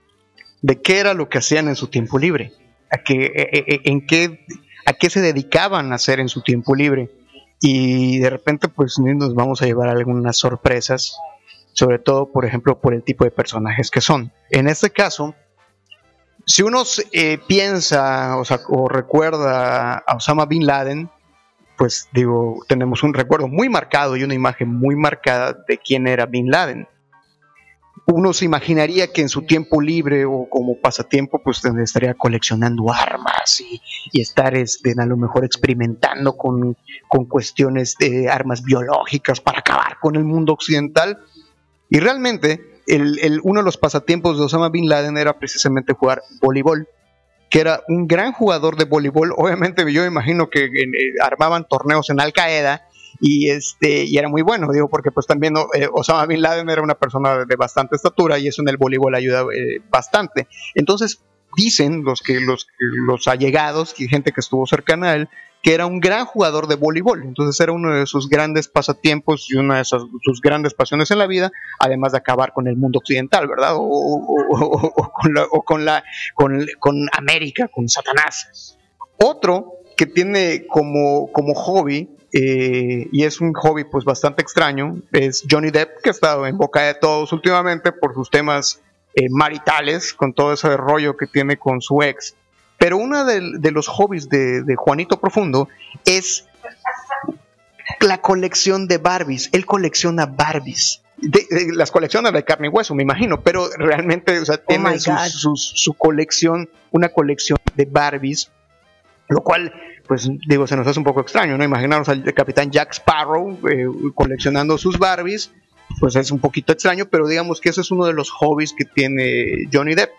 de qué era lo que hacían en su tiempo libre, a qué, e, e, e, en qué, a qué se dedicaban a hacer en su tiempo libre. Y de repente, pues nos vamos a llevar algunas sorpresas, sobre todo, por ejemplo, por el tipo de personajes que son. En este caso, si uno eh, piensa o, recuerda a Osama Bin Laden, pues digo, tenemos un recuerdo muy marcado y una imagen muy marcada de quién era Bin Laden uno se imaginaría que en su tiempo libre o como pasatiempo, pues estaría coleccionando armas y, estar este, a lo mejor experimentando con, cuestiones de armas biológicas para acabar con el mundo occidental. Y realmente, el, uno de los pasatiempos de Osama Bin Laden era precisamente jugar voleibol que era un gran jugador de voleibol. Obviamente yo imagino que eh, armaban torneos en Al Qaeda y este y era muy bueno digo porque pues también eh, Osama bin Laden era una persona de, bastante estatura y eso en el voleibol ayuda eh, bastante entonces dicen los que los los allegados y gente que estuvo cercana a él que era un gran jugador de voleibol entonces era uno de sus grandes pasatiempos y una de sus grandes pasiones en la vida además de acabar con el mundo occidental verdad o, con la, con, con América con Satanás otro que tiene como, como hobby eh, y es un hobby pues bastante extraño, es Johnny Depp, que ha estado en boca de todos últimamente por sus temas eh, maritales, con todo ese rollo que tiene con su ex. Pero uno de, los hobbies de, Juanito Profundo es la colección de Barbies. Él colecciona Barbies. las colecciona de carne y hueso, me imagino, pero realmente oh tiene su colección, una colección de Barbies, lo cual pues digo, se nos hace un poco extraño, ¿no? Imaginarnos al capitán Jack Sparrow eh, coleccionando sus Barbies, pues es un poquito extraño, pero digamos que ese es uno de los hobbies que tiene Johnny Depp.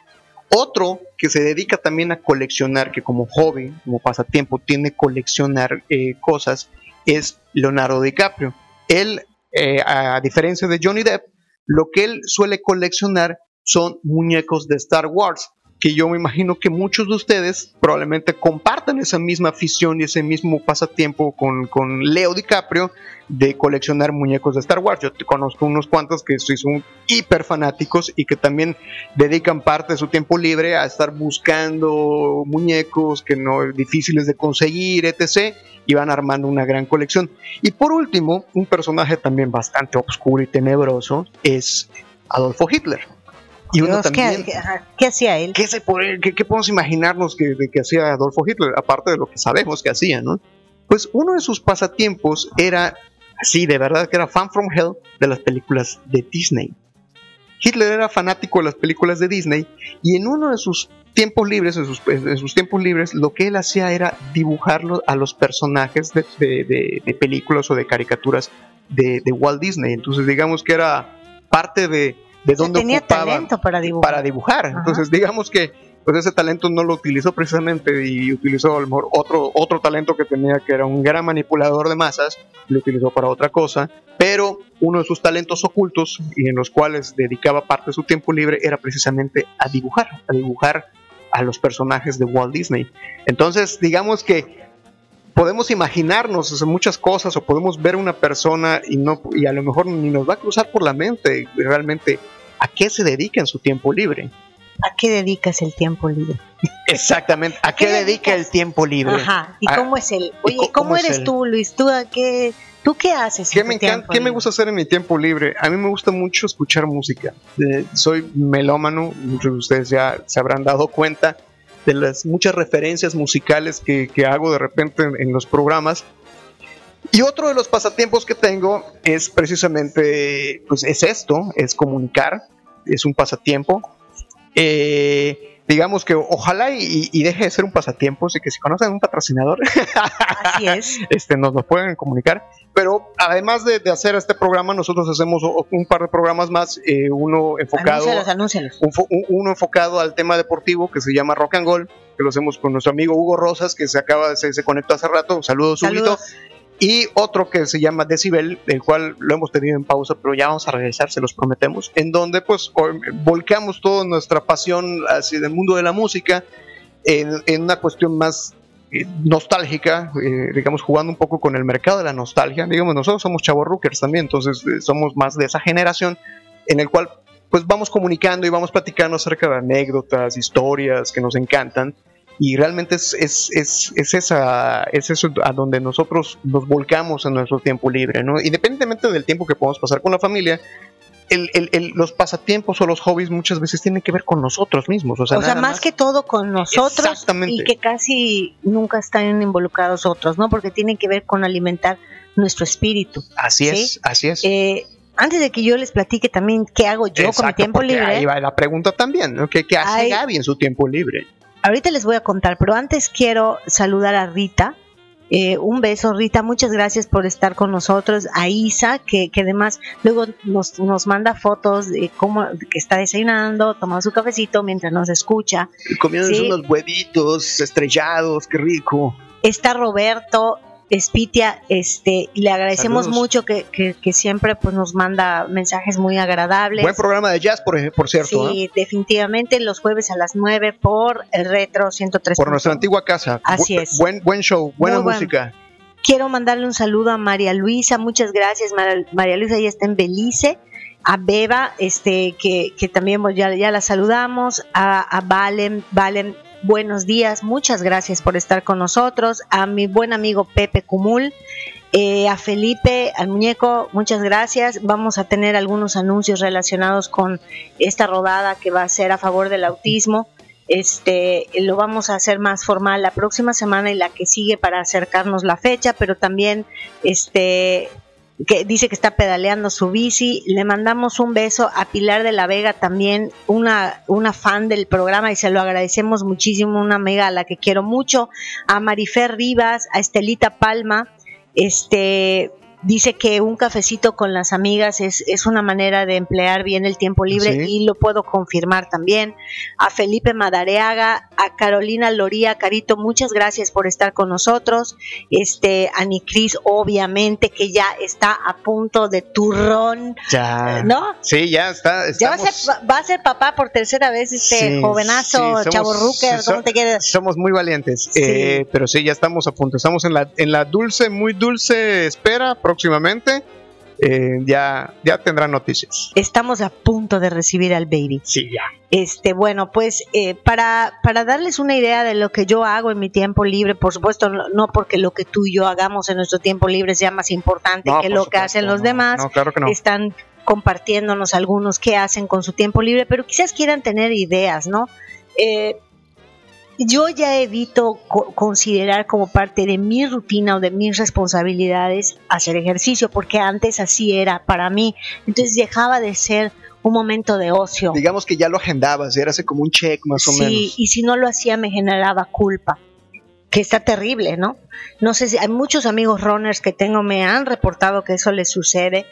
Otro que se dedica también a coleccionar, que como hobby, como pasatiempo, tiene coleccionar eh, cosas, es Leonardo DiCaprio. Él, eh, a diferencia de Johnny Depp, lo que él suele coleccionar son muñecos de Star Wars que yo me imagino que muchos de ustedes probablemente compartan esa misma afición y ese mismo pasatiempo con, Leo DiCaprio de coleccionar muñecos de Star Wars. Yo te conozco unos cuantos que son hiper fanáticos y que también dedican parte de su tiempo libre a estar buscando muñecos que no difíciles de conseguir, etc. Y van armando una gran colección. Y por último, un personaje también bastante oscuro y tenebroso es Adolfo Hitler y uno también, ¿qué, hacía él? ¿Qué, se qué, podemos imaginarnos que, de que hacía Adolfo Hitler, aparte de lo que sabemos que hacía, ¿no? Pues uno de sus pasatiempos era, sí, de verdad que era fan from hell de las películas de Disney. Hitler era fanático de las películas de Disney y en uno de sus tiempos libres, en sus, tiempos libres, lo que él hacía era dibujarlo a los personajes de, de películas o de caricaturas de Walt Disney. Entonces digamos que era parte de, de dónde tenía talento para dibujar. Para dibujar. Entonces, digamos que pues ese talento no lo utilizó precisamente y utilizó a lo mejor otro, otro talento que tenía, que era un gran manipulador de masas, lo utilizó para otra cosa, pero uno de sus talentos ocultos y en los cuales dedicaba parte de su tiempo libre era precisamente a dibujar, a dibujar a los personajes de Walt Disney. Entonces, digamos que podemos imaginarnos muchas cosas o podemos ver una persona y no y a lo mejor ni nos va a cruzar por la mente realmente a qué se dedica en su tiempo libre. ¿A qué dedicas el tiempo libre? Exactamente, ¿a qué, dedica el tiempo libre? Ajá, ¿y cómo es el? Oye, ¿cómo, eres tú, Luis? ¿Tú a qué, tú qué haces? ¿Qué, me, ¿qué me gusta hacer en mi tiempo libre? A mí me gusta mucho escuchar música. soy melómano, muchos de ustedes ya se habrán dado cuenta de las muchas referencias musicales que, hago de repente en los programas. Y otro de los pasatiempos que tengo es precisamente, pues es esto, es comunicar, es un pasatiempo. Eh, digamos que ojalá y, deje de ser un pasatiempo, así que si conocen un patrocinador, Así es. este, nos lo pueden comunicar. Pero además de, hacer este programa, nosotros hacemos un par de programas más, eh, uno enfocado, uno enfocado al tema deportivo que se llama Rock and Gold, que lo hacemos con nuestro amigo Hugo Rosas, que se acaba se, se conectó hace rato. Saludos, Saludos. Y otro que se llama Decibel, el cual lo hemos tenido en pausa, pero ya vamos a regresar, se los prometemos, en donde pues volcamos toda nuestra pasión hacia el mundo de la música en, una cuestión más nostálgica, eh, digamos, jugando un poco con el mercado de la nostalgia. Digamos, nosotros somos chavos rookers también, entonces eh, somos más de esa generación en el cual pues vamos comunicando y vamos platicando acerca de anécdotas, historias que nos encantan. Y realmente es, es, es, es, esa, es eso a donde nosotros nos volcamos en nuestro tiempo libre, ¿no? Independientemente del tiempo que podamos pasar con la familia, el, el, el, los pasatiempos o los hobbies muchas veces tienen que ver con nosotros mismos. O sea, O sea, nada más, que todo con nosotros Exactamente. y que casi nunca están involucrados otros, ¿no? Porque tiene que ver con alimentar nuestro espíritu. Así ¿sí? es, así es. Eh, antes de que yo les platique también qué hago yo con mi tiempo libre, Ahí va la pregunta también, ¿no? ¿Qué, qué hace Ay. Gaby en su tiempo libre? ahorita les voy a contar, pero antes quiero saludar a Rita. Eh, un beso, Rita. Muchas gracias por estar con nosotros. A Isa, que, que además luego nos, nos manda fotos de cómo que está desayunando, tomando su cafecito mientras nos escucha. Comiendo Sí. unos huevitos estrellados, qué rico. Está Roberto Espitia, este, le agradecemos Saludos. mucho que, que, que siempre pues nos manda mensajes muy agradables. Buen programa de jazz, por, por cierto, ¿eh? Sí, definitivamente los jueves a las 9 por el Retro 103. por nuestra antigua casa. Así Bu- es. Buen, buen show, buena Muy música. Quiero mandarle un saludo a María Luisa, muchas gracias. María, María Luisa ya está en Belice. A Beba, este, que, que también pues, ya, ya la saludamos. A, a Valen, Valen, buenos días, muchas gracias por estar con nosotros. A mi buen amigo Pepe Cumul. eh, a Felipe, al muñeco, muchas gracias. Vamos a tener algunos anuncios relacionados con esta rodada que va a ser a favor del autismo. Este, lo vamos a hacer más formal la próxima semana y la que sigue para acercarnos la fecha, pero también este que dice que está pedaleando su bici. Le mandamos un beso a Pilar de la Vega, también una, una fan del programa y se lo agradecemos muchísimo, una amiga a la que quiero mucho, a Marifer Rivas, a Estelita Palma, este dice que un cafecito con las amigas es, es una manera de emplear bien el tiempo libre Sí. y lo puedo confirmar también. A Felipe Madareaga, a Carolina Loría, Carito, muchas gracias por estar con nosotros. Este, a Nicris, obviamente, que ya está a punto de turrón, Ya. ¿no? Sí, ya está. Ya va a, ser, va a ser papá por tercera vez este Sí, jovenazo, sí, chavo Rucker, so- ¿cómo te quedas? Somos muy valientes, eh, pero sí, ya estamos a punto. Estamos en la, en la dulce, muy dulce espera próximamente. Eh, ya, ya tendrán noticias. Estamos a punto de recibir al baby. Sí, ya. Este, bueno, pues eh, para, para darles una idea de lo que yo hago en mi tiempo libre, por supuesto, no, no porque lo que tú y yo hagamos en nuestro tiempo libre sea más importante No, que lo que hacen los no, demás, No, claro que no. están compartiéndonos algunos qué hacen con su tiempo libre, pero quizás quieran tener ideas, ¿no? Eh, yo ya evito co- considerar como parte de mi rutina o de mis responsabilidades hacer ejercicio, porque antes así era para mí. Entonces dejaba de ser un momento de ocio. Digamos que ya lo agendabas, era así como un check más o Sí, menos. y si no lo hacía me generaba culpa, que está terrible, ¿no? No sé si hay muchos amigos runners que tengo me han reportado que eso les sucede.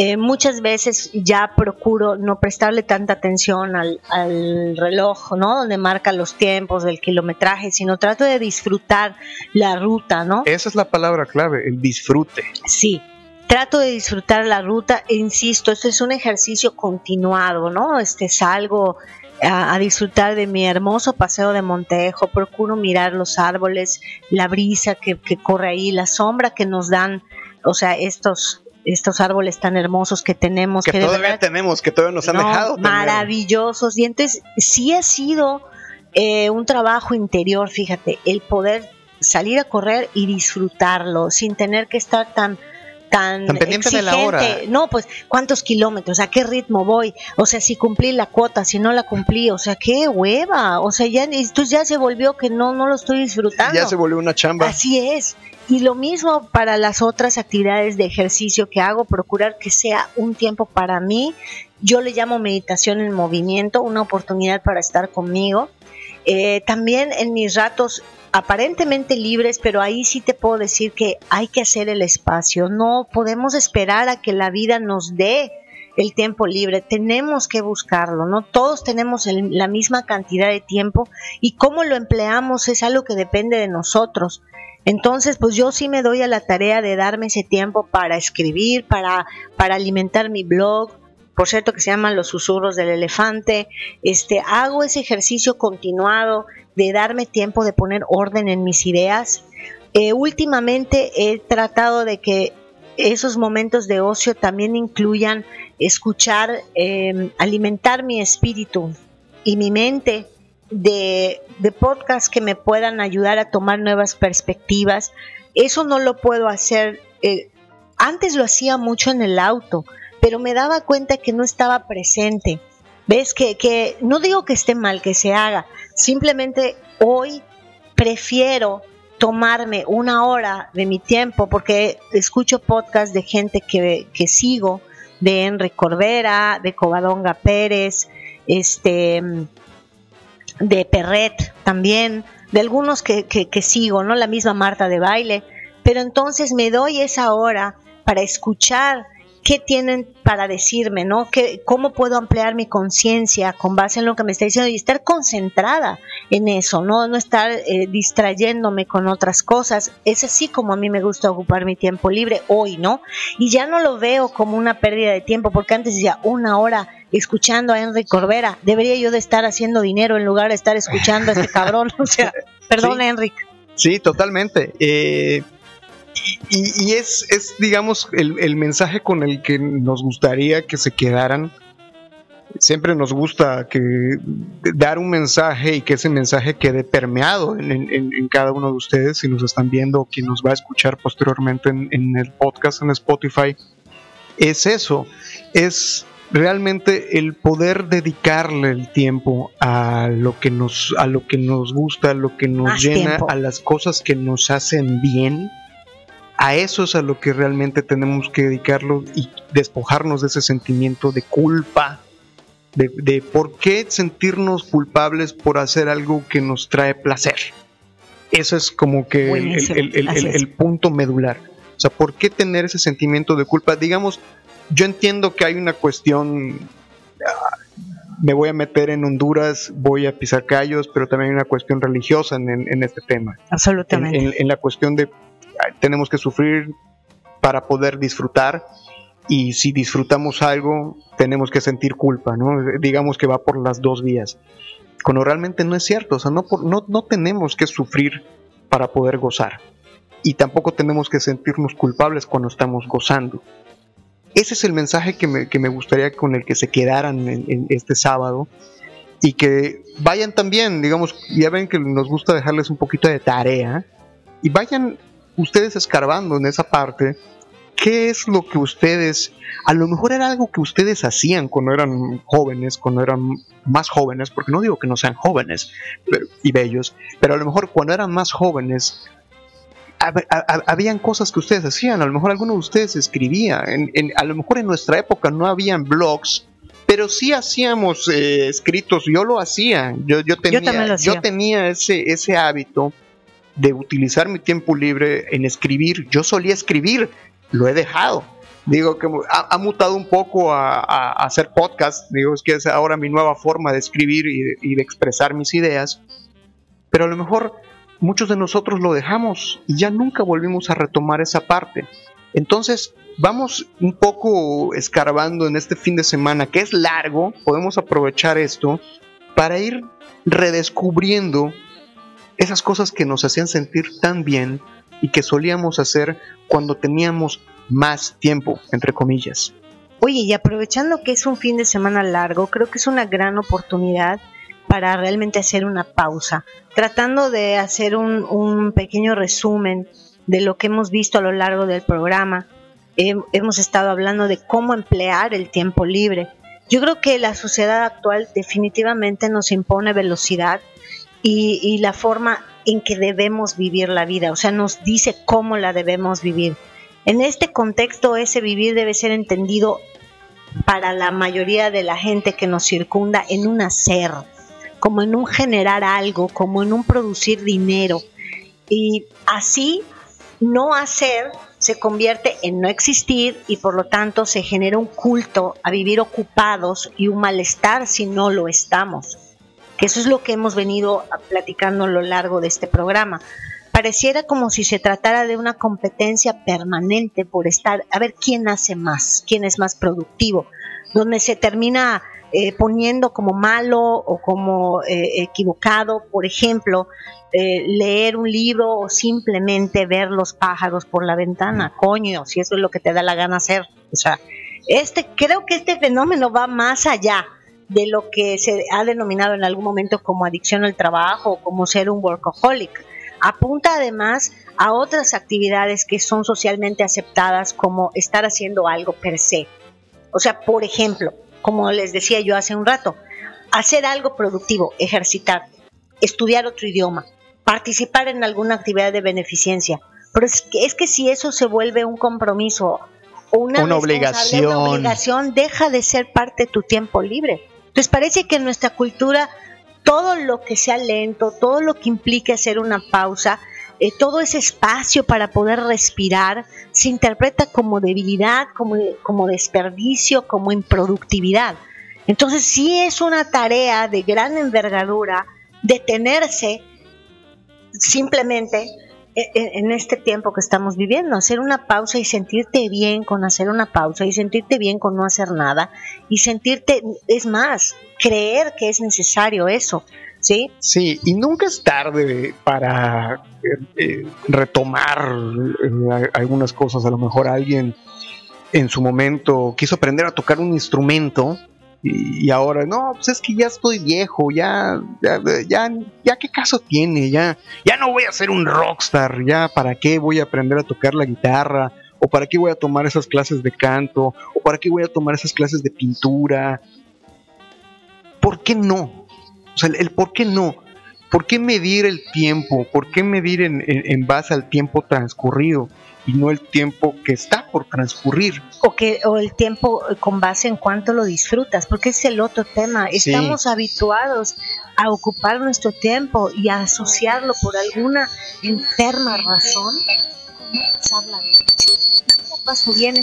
Eh, muchas veces ya procuro no prestarle tanta atención al, al reloj, ¿no? Donde marca los tiempos del kilometraje, sino trato de disfrutar la ruta, ¿no? Esa es la palabra clave, el disfrute. Sí, trato de disfrutar la ruta, e insisto, esto es un ejercicio continuado, ¿no? Este salgo a, a disfrutar de mi hermoso paseo de Montejo, procuro mirar los árboles, la brisa que, que corre ahí, la sombra que nos dan, o sea, estos estos árboles tan hermosos que tenemos Que que todavía verdad tenemos, que todavía nos han no, dejado. tener. maravillosos. Y entonces sí ha sido eh, un trabajo interior, fíjate, el poder salir a correr y disfrutarlo sin tener que estar tan tan, Tan pendiente de la exigente. hora. No, pues cuántos kilómetros, a qué ritmo voy, o sea, si cumplí la cuota, si no la cumplí, o sea, qué hueva, o sea, ya entonces ya se volvió que no no lo estoy disfrutando. Ya se volvió una chamba. Así es. Y lo mismo para las otras actividades de ejercicio que hago, procurar que sea un tiempo para mí. Yo le llamo meditación en movimiento, una oportunidad para estar conmigo. Eh, también en mis ratos aparentemente libres, pero ahí sí te puedo decir que hay que hacer el espacio. No podemos esperar a que la vida nos dé el tiempo libre, tenemos que buscarlo, ¿no? Todos tenemos la misma cantidad de tiempo y cómo lo empleamos es algo que depende de nosotros. Entonces, pues yo sí me doy a la tarea de darme ese tiempo para escribir, para, para alimentar mi blog, por cierto que se llaman los susurros del elefante. Este, hago ese ejercicio continuado de darme tiempo de poner orden en mis ideas. Eh, últimamente he tratado de que esos momentos de ocio también incluyan escuchar, em, alimentar mi espíritu y mi mente de, de podcasts que me puedan ayudar a tomar nuevas perspectivas. Eso no lo puedo hacer. Eh, antes lo hacía mucho en el auto, pero me daba cuenta que no estaba presente. ¿Ves? Que, que no digo que esté mal que se haga, simplemente hoy prefiero tomarme una hora de mi tiempo porque escucho podcasts de gente que, que sigo, de Enrique Corbera, de Covadonga Pérez, este, de Perret también, de algunos que, que sigo, ¿no? La misma Marta de baile, pero entonces me doy esa hora para escuchar qué tienen para decirme, ¿no? ¿Qué, ¿Cómo puedo ampliar mi conciencia con base en lo que me está diciendo y estar concentrada en eso, no, no estar eh, distrayéndome con otras cosas? Es así como a mí me gusta ocupar mi tiempo libre hoy, ¿no? Y ya no lo veo como una pérdida de tiempo, porque antes decía una hora escuchando a Henry Corbera, debería yo de estar haciendo dinero en lugar de estar escuchando a este cabrón, o sea, perdón, Sí. Henry. Sí, totalmente. Eh, y, y es, es, digamos, el, el mensaje con el que nos gustaría que se quedaran. Siempre nos gusta que dar un mensaje y que ese mensaje quede permeado en, en- en cada uno de ustedes, si nos están viendo o quien nos va a escuchar posteriormente en, en el podcast en Spotify. Es eso, es realmente el poder dedicarle el tiempo a lo que nos, a lo que nos gusta, a lo que nos Más llena, tiempo. a las cosas que nos hacen bien. A eso es a lo que realmente tenemos que dedicarlo y despojarnos de ese sentimiento de culpa, de, de por qué sentirnos culpables por hacer algo que nos trae placer. Eso es como que el, punto medular. O sea, ¿por qué tener ese sentimiento de culpa? Digamos, yo entiendo que hay una cuestión, ah, me voy a meter en Honduras, voy a pisar callos, pero también hay una cuestión religiosa en, en- en este tema. En, Absolutamente. en- en la cuestión de tenemos que sufrir para poder disfrutar y si disfrutamos algo tenemos que sentir culpa, ¿no? Digamos que va por las dos vías. Cuando realmente no es cierto, o sea, no, por- no, no tenemos que sufrir para poder gozar y tampoco tenemos que sentirnos culpables cuando estamos gozando. Ese es el mensaje que me, que me gustaría con el que se quedaran en, en este sábado y que vayan también, digamos, ya ven que nos gusta dejarles un poquito de tarea y vayan ustedes escarbando en esa parte qué es lo que ustedes, a lo mejor era algo que ustedes hacían cuando eran jóvenes, cuando eran más jóvenes, porque no digo que no sean jóvenes pero- y bellos, pero a lo mejor cuando eran más jóvenes hab- hab- habían cosas que ustedes hacían, a lo mejor alguno de ustedes escribía, en- en- a lo mejor en nuestra época no habían blogs, pero sí hacíamos eh, escritos, yo lo hacía, yo, yo tenía, yo tenía ese, ese hábito de utilizar mi tiempo libre en escribir, yo solía escribir, lo he dejado. Digo que ha, mutado un poco a, hacer podcast, digo, es que es ahora mi nueva forma de escribir y de expresar mis ideas, pero a lo mejor muchos de nosotros lo dejamos y ya nunca volvimos a retomar esa parte. Entonces, vamos un poco escarbando en este fin de semana, que es largo, podemos aprovechar esto para ir redescubriendo esas cosas que nos hacían sentir tan bien y que solíamos hacer cuando teníamos más tiempo, entre comillas. Oye, y aprovechando que es un fin de semana largo, creo que es una gran oportunidad para realmente hacer una pausa, tratando de hacer un, pequeño resumen de lo que hemos visto a lo largo del programa. Hem- hemos estado hablando de cómo emplear el tiempo libre. Yo creo que la sociedad actual definitivamente nos impone velocidad y, y la forma en que debemos vivir la vida, o sea, nos dice cómo la debemos vivir. En este contexto, ese vivir debe ser entendido para la mayoría de la gente que nos circunda en un hacer, como en un generar algo, como en un producir dinero. Y así, no hacer se convierte en no existir y por lo tanto se genera un culto a vivir ocupados y un malestar si no lo estamos. Que eso es lo que hemos venido platicando a lo largo de este programa. pareciera como si se tratara de una competencia permanente por estar, a ver quién hace más, quién es más productivo, donde se termina eh, poniendo como malo o como eh, equivocado, por ejemplo, eh, leer un libro o simplemente ver los pájaros por la ventana, coño, si eso es lo que te da la gana hacer. O sea, este, creo que este fenómeno va más allá de lo que se ha denominado en algún momento como adicción al trabajo o como ser un workaholic. Apunta además a otras actividades que son socialmente aceptadas como estar haciendo algo per se. O sea, por ejemplo, como les decía yo hace un rato, hacer algo productivo, ejercitar, estudiar otro idioma, participar en alguna actividad de beneficencia. Pero es que, es que si eso se vuelve un compromiso o una, obligación. una obligación, deja de ser parte de tu tiempo libre. Entonces parece que en nuestra cultura todo lo que sea lento, todo lo que implique hacer una pausa, eh, todo ese espacio para poder respirar se interpreta como debilidad, como, como desperdicio, como improductividad. Entonces sí es una tarea de gran envergadura detenerse simplemente en este tiempo que estamos viviendo, hacer una pausa y sentirte bien con hacer una pausa y sentirte bien con no hacer nada y sentirte, es más, creer que es necesario eso, ¿sí? Sí, y nunca es tarde para eh, eh, retomar eh, algunas cosas, a lo mejor alguien en su momento quiso aprender a tocar un instrumento y, ahora, no, pues es que ya estoy viejo, ya, ya, ya, ya, qué caso tiene, ya, ya no voy a ser un rockstar, ya para qué voy a aprender a tocar la guitarra, o para qué voy a tomar esas clases de canto, o para qué voy a tomar esas clases de pintura. ¿Por qué no? O sea, el, por qué no. ¿Por qué medir el tiempo? ¿Por qué medir en base al tiempo transcurrido? Y no el tiempo que está por transcurrir. O, que, o el tiempo con base en cuánto lo disfrutas, porque es el otro tema. Estamos habituados a ocupar nuestro tiempo y a asociarlo por alguna enferma razón paso bien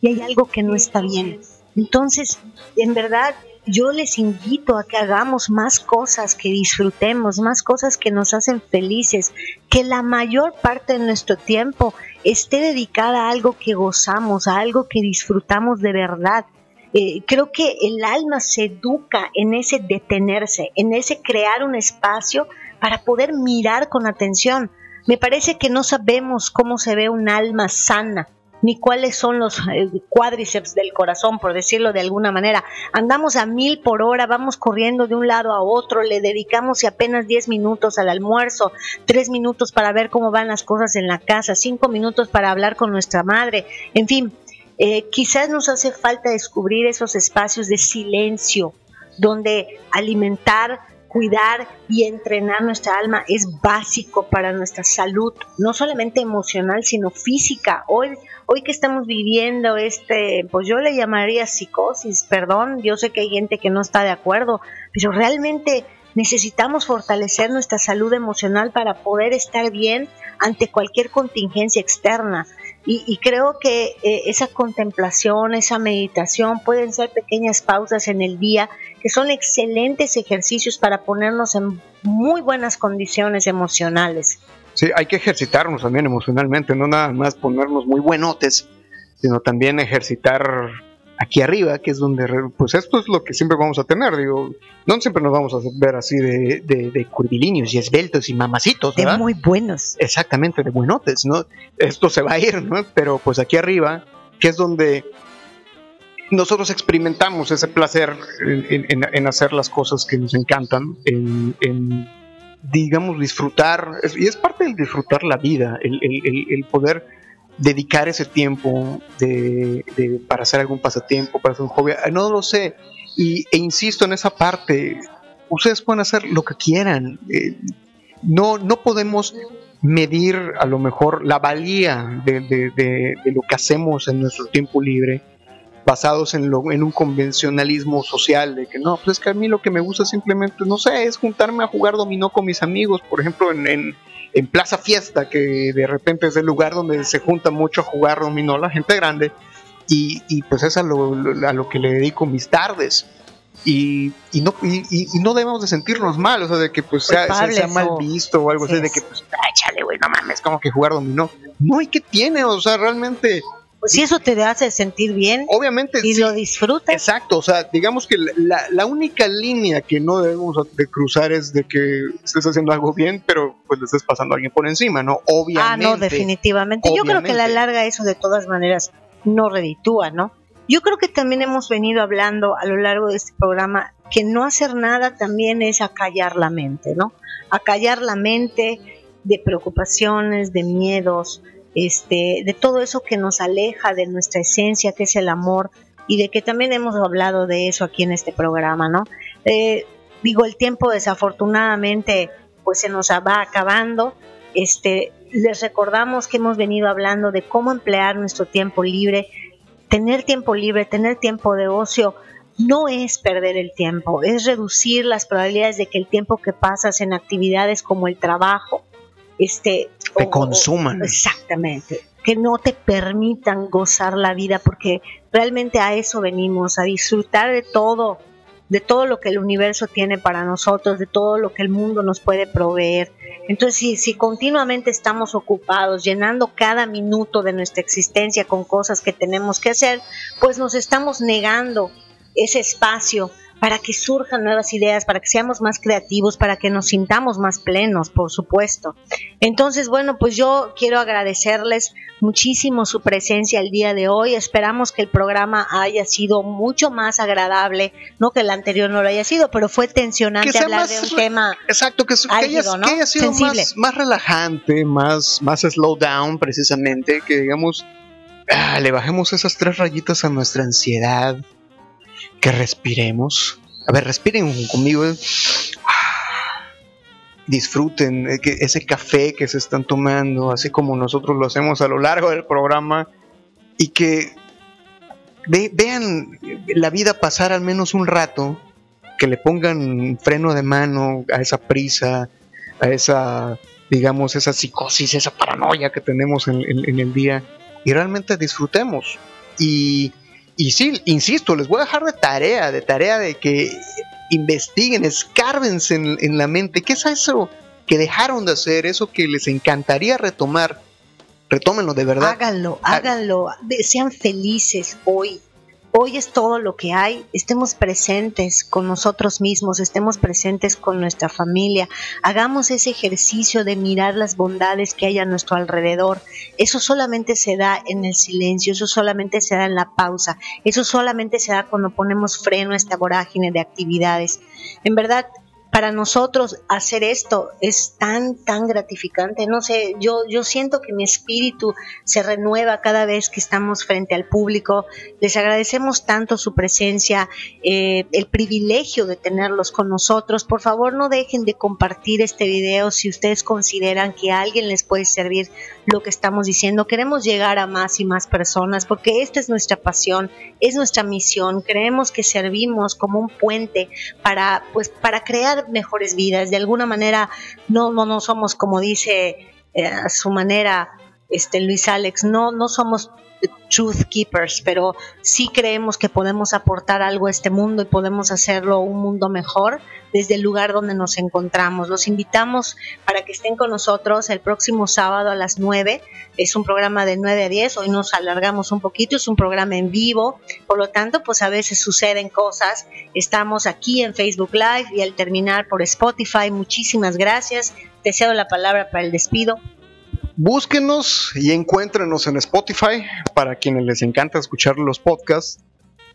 y hay algo que no está bien. Entonces, en verdad, yo les invito a que hagamos más cosas, que disfrutemos, más cosas que nos hacen felices, que la mayor parte de nuestro tiempo esté dedicada a algo que gozamos, a algo que disfrutamos de verdad. Eh, creo que el alma se educa en ese detenerse, en ese crear un espacio para poder mirar con atención. Me parece que no sabemos cómo se ve un alma sana, ni cuáles son los eh, cuádriceps del corazón, por decirlo de alguna manera. Andamos a mil por hora, vamos corriendo de un lado a otro, le dedicamos apenas 10 minutos al almuerzo, 3 minutos para ver cómo van las cosas en la casa, 5 minutos para hablar con nuestra madre, en fin. Eh, quizás nos hace falta descubrir esos espacios de silencio donde alimentar cuidar y entrenar nuestra alma es básico para nuestra salud, no solamente emocional, sino física. Hoy, hoy que estamos viviendo este, pues yo le llamaría psicosis, perdón, yo sé que hay gente que no está de acuerdo, pero realmente necesitamos fortalecer nuestra salud emocional para poder estar bien ante cualquier contingencia externa. Y, creo que eh, esa contemplación, esa meditación pueden ser pequeñas pausas en el día que son excelentes ejercicios para ponernos en muy buenas condiciones emocionales. Sí, hay que ejercitarnos también emocionalmente, no nada más ponernos muy buenotes, sino también ejercitar aquí arriba, que es donde, pues esto es lo que siempre vamos a tener, digo, no siempre nos vamos a ver así de, de, curvilíneos y esbeltos y mamacitos, ¿verdad? De muy buenos. Exactamente, de buenotes, ¿no? Esto se va a ir, ¿no? Pero pues aquí arriba, que es donde nosotros experimentamos ese placer en, hacer las cosas que nos encantan, en, digamos, disfrutar, y es parte del disfrutar la vida, el, el poder dedicar ese tiempo de, para hacer algún pasatiempo, para hacer un hobby, eh, no lo sé. Y, e insisto en esa parte, ustedes pueden hacer lo que quieran. Eh, no, no podemos medir a lo mejor la valía de, de, lo que hacemos en nuestro tiempo libre basados en, lo, en un convencionalismo social de que no, pues es que a mí lo que me gusta simplemente, no sé, es juntarme a jugar dominó con mis amigos, por ejemplo, en en Plaza Fiesta, que de repente es el lugar donde se junta mucho a jugar dominó la gente grande, y, pues es a lo, a lo, que le dedico mis tardes. y, y no y, y- y no debemos de sentirnos mal, o sea, de que pues sea, sea- sea mal visto o algo Sí así, de que pues, "Ay, chale, güey, no mames, como que jugar dominó. No, ¿y qué tiene? O sea, realmente, Pues si eso te hace sentir bien obviamente, y sí, lo disfrutas, Exacto, o sea, digamos que la, la única línea que no debemos de cruzar es de que estés haciendo algo bien, pero pues le estés pasando a alguien por encima, ¿no? ah, Obviamente. no, definitivamente. Yo creo que a la Obviamente. larga eso de todas maneras no reditúa, ¿no? Yo creo que también hemos venido hablando a lo largo de este programa que no hacer nada también es acallar la mente, ¿no? Acallar la mente de preocupaciones, de miedos, este, de todo eso que nos aleja de nuestra esencia, que es el amor, y de que también hemos hablado de eso aquí en este programa, ¿no? Eh, digo, el tiempo desafortunadamente pues se nos va acabando. Este, les recordamos que hemos venido hablando de cómo emplear nuestro tiempo libre. Tener tiempo libre, tener tiempo de ocio, no es perder el tiempo, es reducir las probabilidades de que el tiempo que pasas en actividades como el trabajo, este, Te o- consuman. o- exactamente, que no te permitan gozar la vida, porque realmente a eso venimos, a disfrutar de todo, de todo lo que el universo tiene para nosotros, de todo lo que el mundo nos puede proveer. Entonces, si, si continuamente estamos ocupados, llenando cada minuto de nuestra existencia con cosas que tenemos que hacer, pues nos estamos negando ese espacio para que surjan nuevas ideas, para que seamos más creativos, para que nos sintamos más plenos, por supuesto. Entonces, bueno, pues yo quiero agradecerles muchísimo su presencia el día de hoy. Esperamos que el programa haya sido mucho más agradable, no que el anterior no lo haya sido, pero fue tensionante hablar más de un tema. Exacto, que, álgido, haya, ¿no? que haya sido Sensible. más, más relajante, más, más slow down, precisamente, que digamos, ah, le bajemos esas tres rayitas a nuestra ansiedad, que respiremos. A ver, respiren conmigo. eh. Disfruten eh, ese café que se están tomando, así como nosotros lo hacemos a lo largo del programa, y que ve- vean la vida pasar al menos un rato que le pongan freno de mano a esa prisa, a esa, digamos, esa psicosis, esa paranoia que tenemos en, en- en el día y realmente disfrutemos. Y, y sí, insisto, les voy a dejar de tarea, de tarea de que investiguen, escárbense en, en la mente, ¿qué es eso que dejaron de hacer, eso que les encantaría retomar? Retómenlo de verdad. Háganlo, háganlo, sean felices hoy. Hoy es todo lo que hay. Estemos presentes con nosotros mismos, estemos presentes con nuestra familia. Hagamos ese ejercicio de mirar las bondades que hay a nuestro alrededor. Eso solamente se da en el silencio, eso solamente se da en la pausa, eso solamente se da cuando ponemos freno a esta vorágine de actividades. En verdad, para nosotros hacer esto es tan, tan gratificante. No sé, yo, yo siento que mi espíritu se renueva cada vez que estamos frente al público. Les agradecemos tanto su presencia, eh, el privilegio de tenerlos con nosotros. Por favor, no dejen de compartir este video si ustedes consideran que a alguien les puede servir lo que estamos diciendo. Queremos llegar a más y más personas porque esta es nuestra pasión, es nuestra misión. Creemos que servimos como un puente para, pues, para crear mejores vidas. De alguna manera, no, no, no somos como dice eh, a su manera este Luis Alex, no, no somos truth keepers, pero sí creemos que podemos aportar algo a este mundo y podemos hacerlo un mundo mejor desde el lugar donde nos encontramos. Los invitamos para que estén con nosotros el próximo sábado a las 9. Es un programa de 9 a 10, hoy nos alargamos un poquito, es un programa en vivo, por lo tanto, pues a veces suceden cosas. Estamos aquí en Facebook Live y al terminar por Spotify. Muchísimas gracias. Te cedo la palabra para el despido. Búsquenos y encuéntrenos en Spotify. Para quienes les encanta escuchar los podcasts,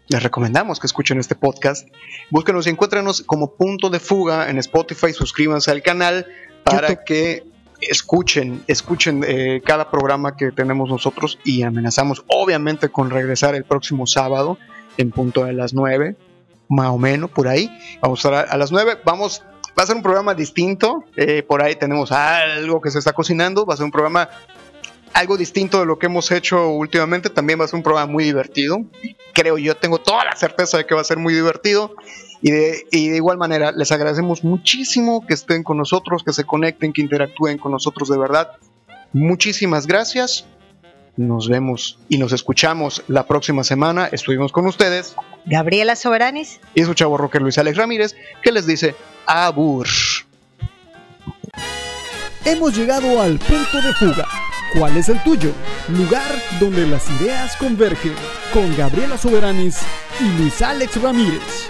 les recomendamos que escuchen este podcast. Búsquenos y encuéntrenos como punto de fuga en Spotify. Suscríbanse al canal para YouTube. que escuchen, escuchen eh, cada programa que tenemos nosotros y amenazamos obviamente con regresar el próximo sábado en punto de las 9, más o menos por ahí. Vamos a estar a, a las 9, vamos va a ser un programa distinto. eh, por ahí tenemos algo que se está cocinando. Va a ser un programa algo distinto de lo que hemos hecho últimamente. También va a ser un programa muy divertido. Creo yo, tengo toda la certeza de que va a ser muy divertido. Y de, y de igual manera, les agradecemos muchísimo que estén con nosotros, que se conecten, que interactúen con nosotros de verdad. Muchísimas gracias. Nos vemos y nos escuchamos la próxima semana. Estuvimos con ustedes Gabriela Soberanis y su chavo rocker Luis Alex Ramírez, que les dice abur. Hemos llegado al punto de fuga. ¿Cuál es el tuyo? Lugar donde las ideas convergen con Gabriela Soberanis y Luis Alex Ramírez.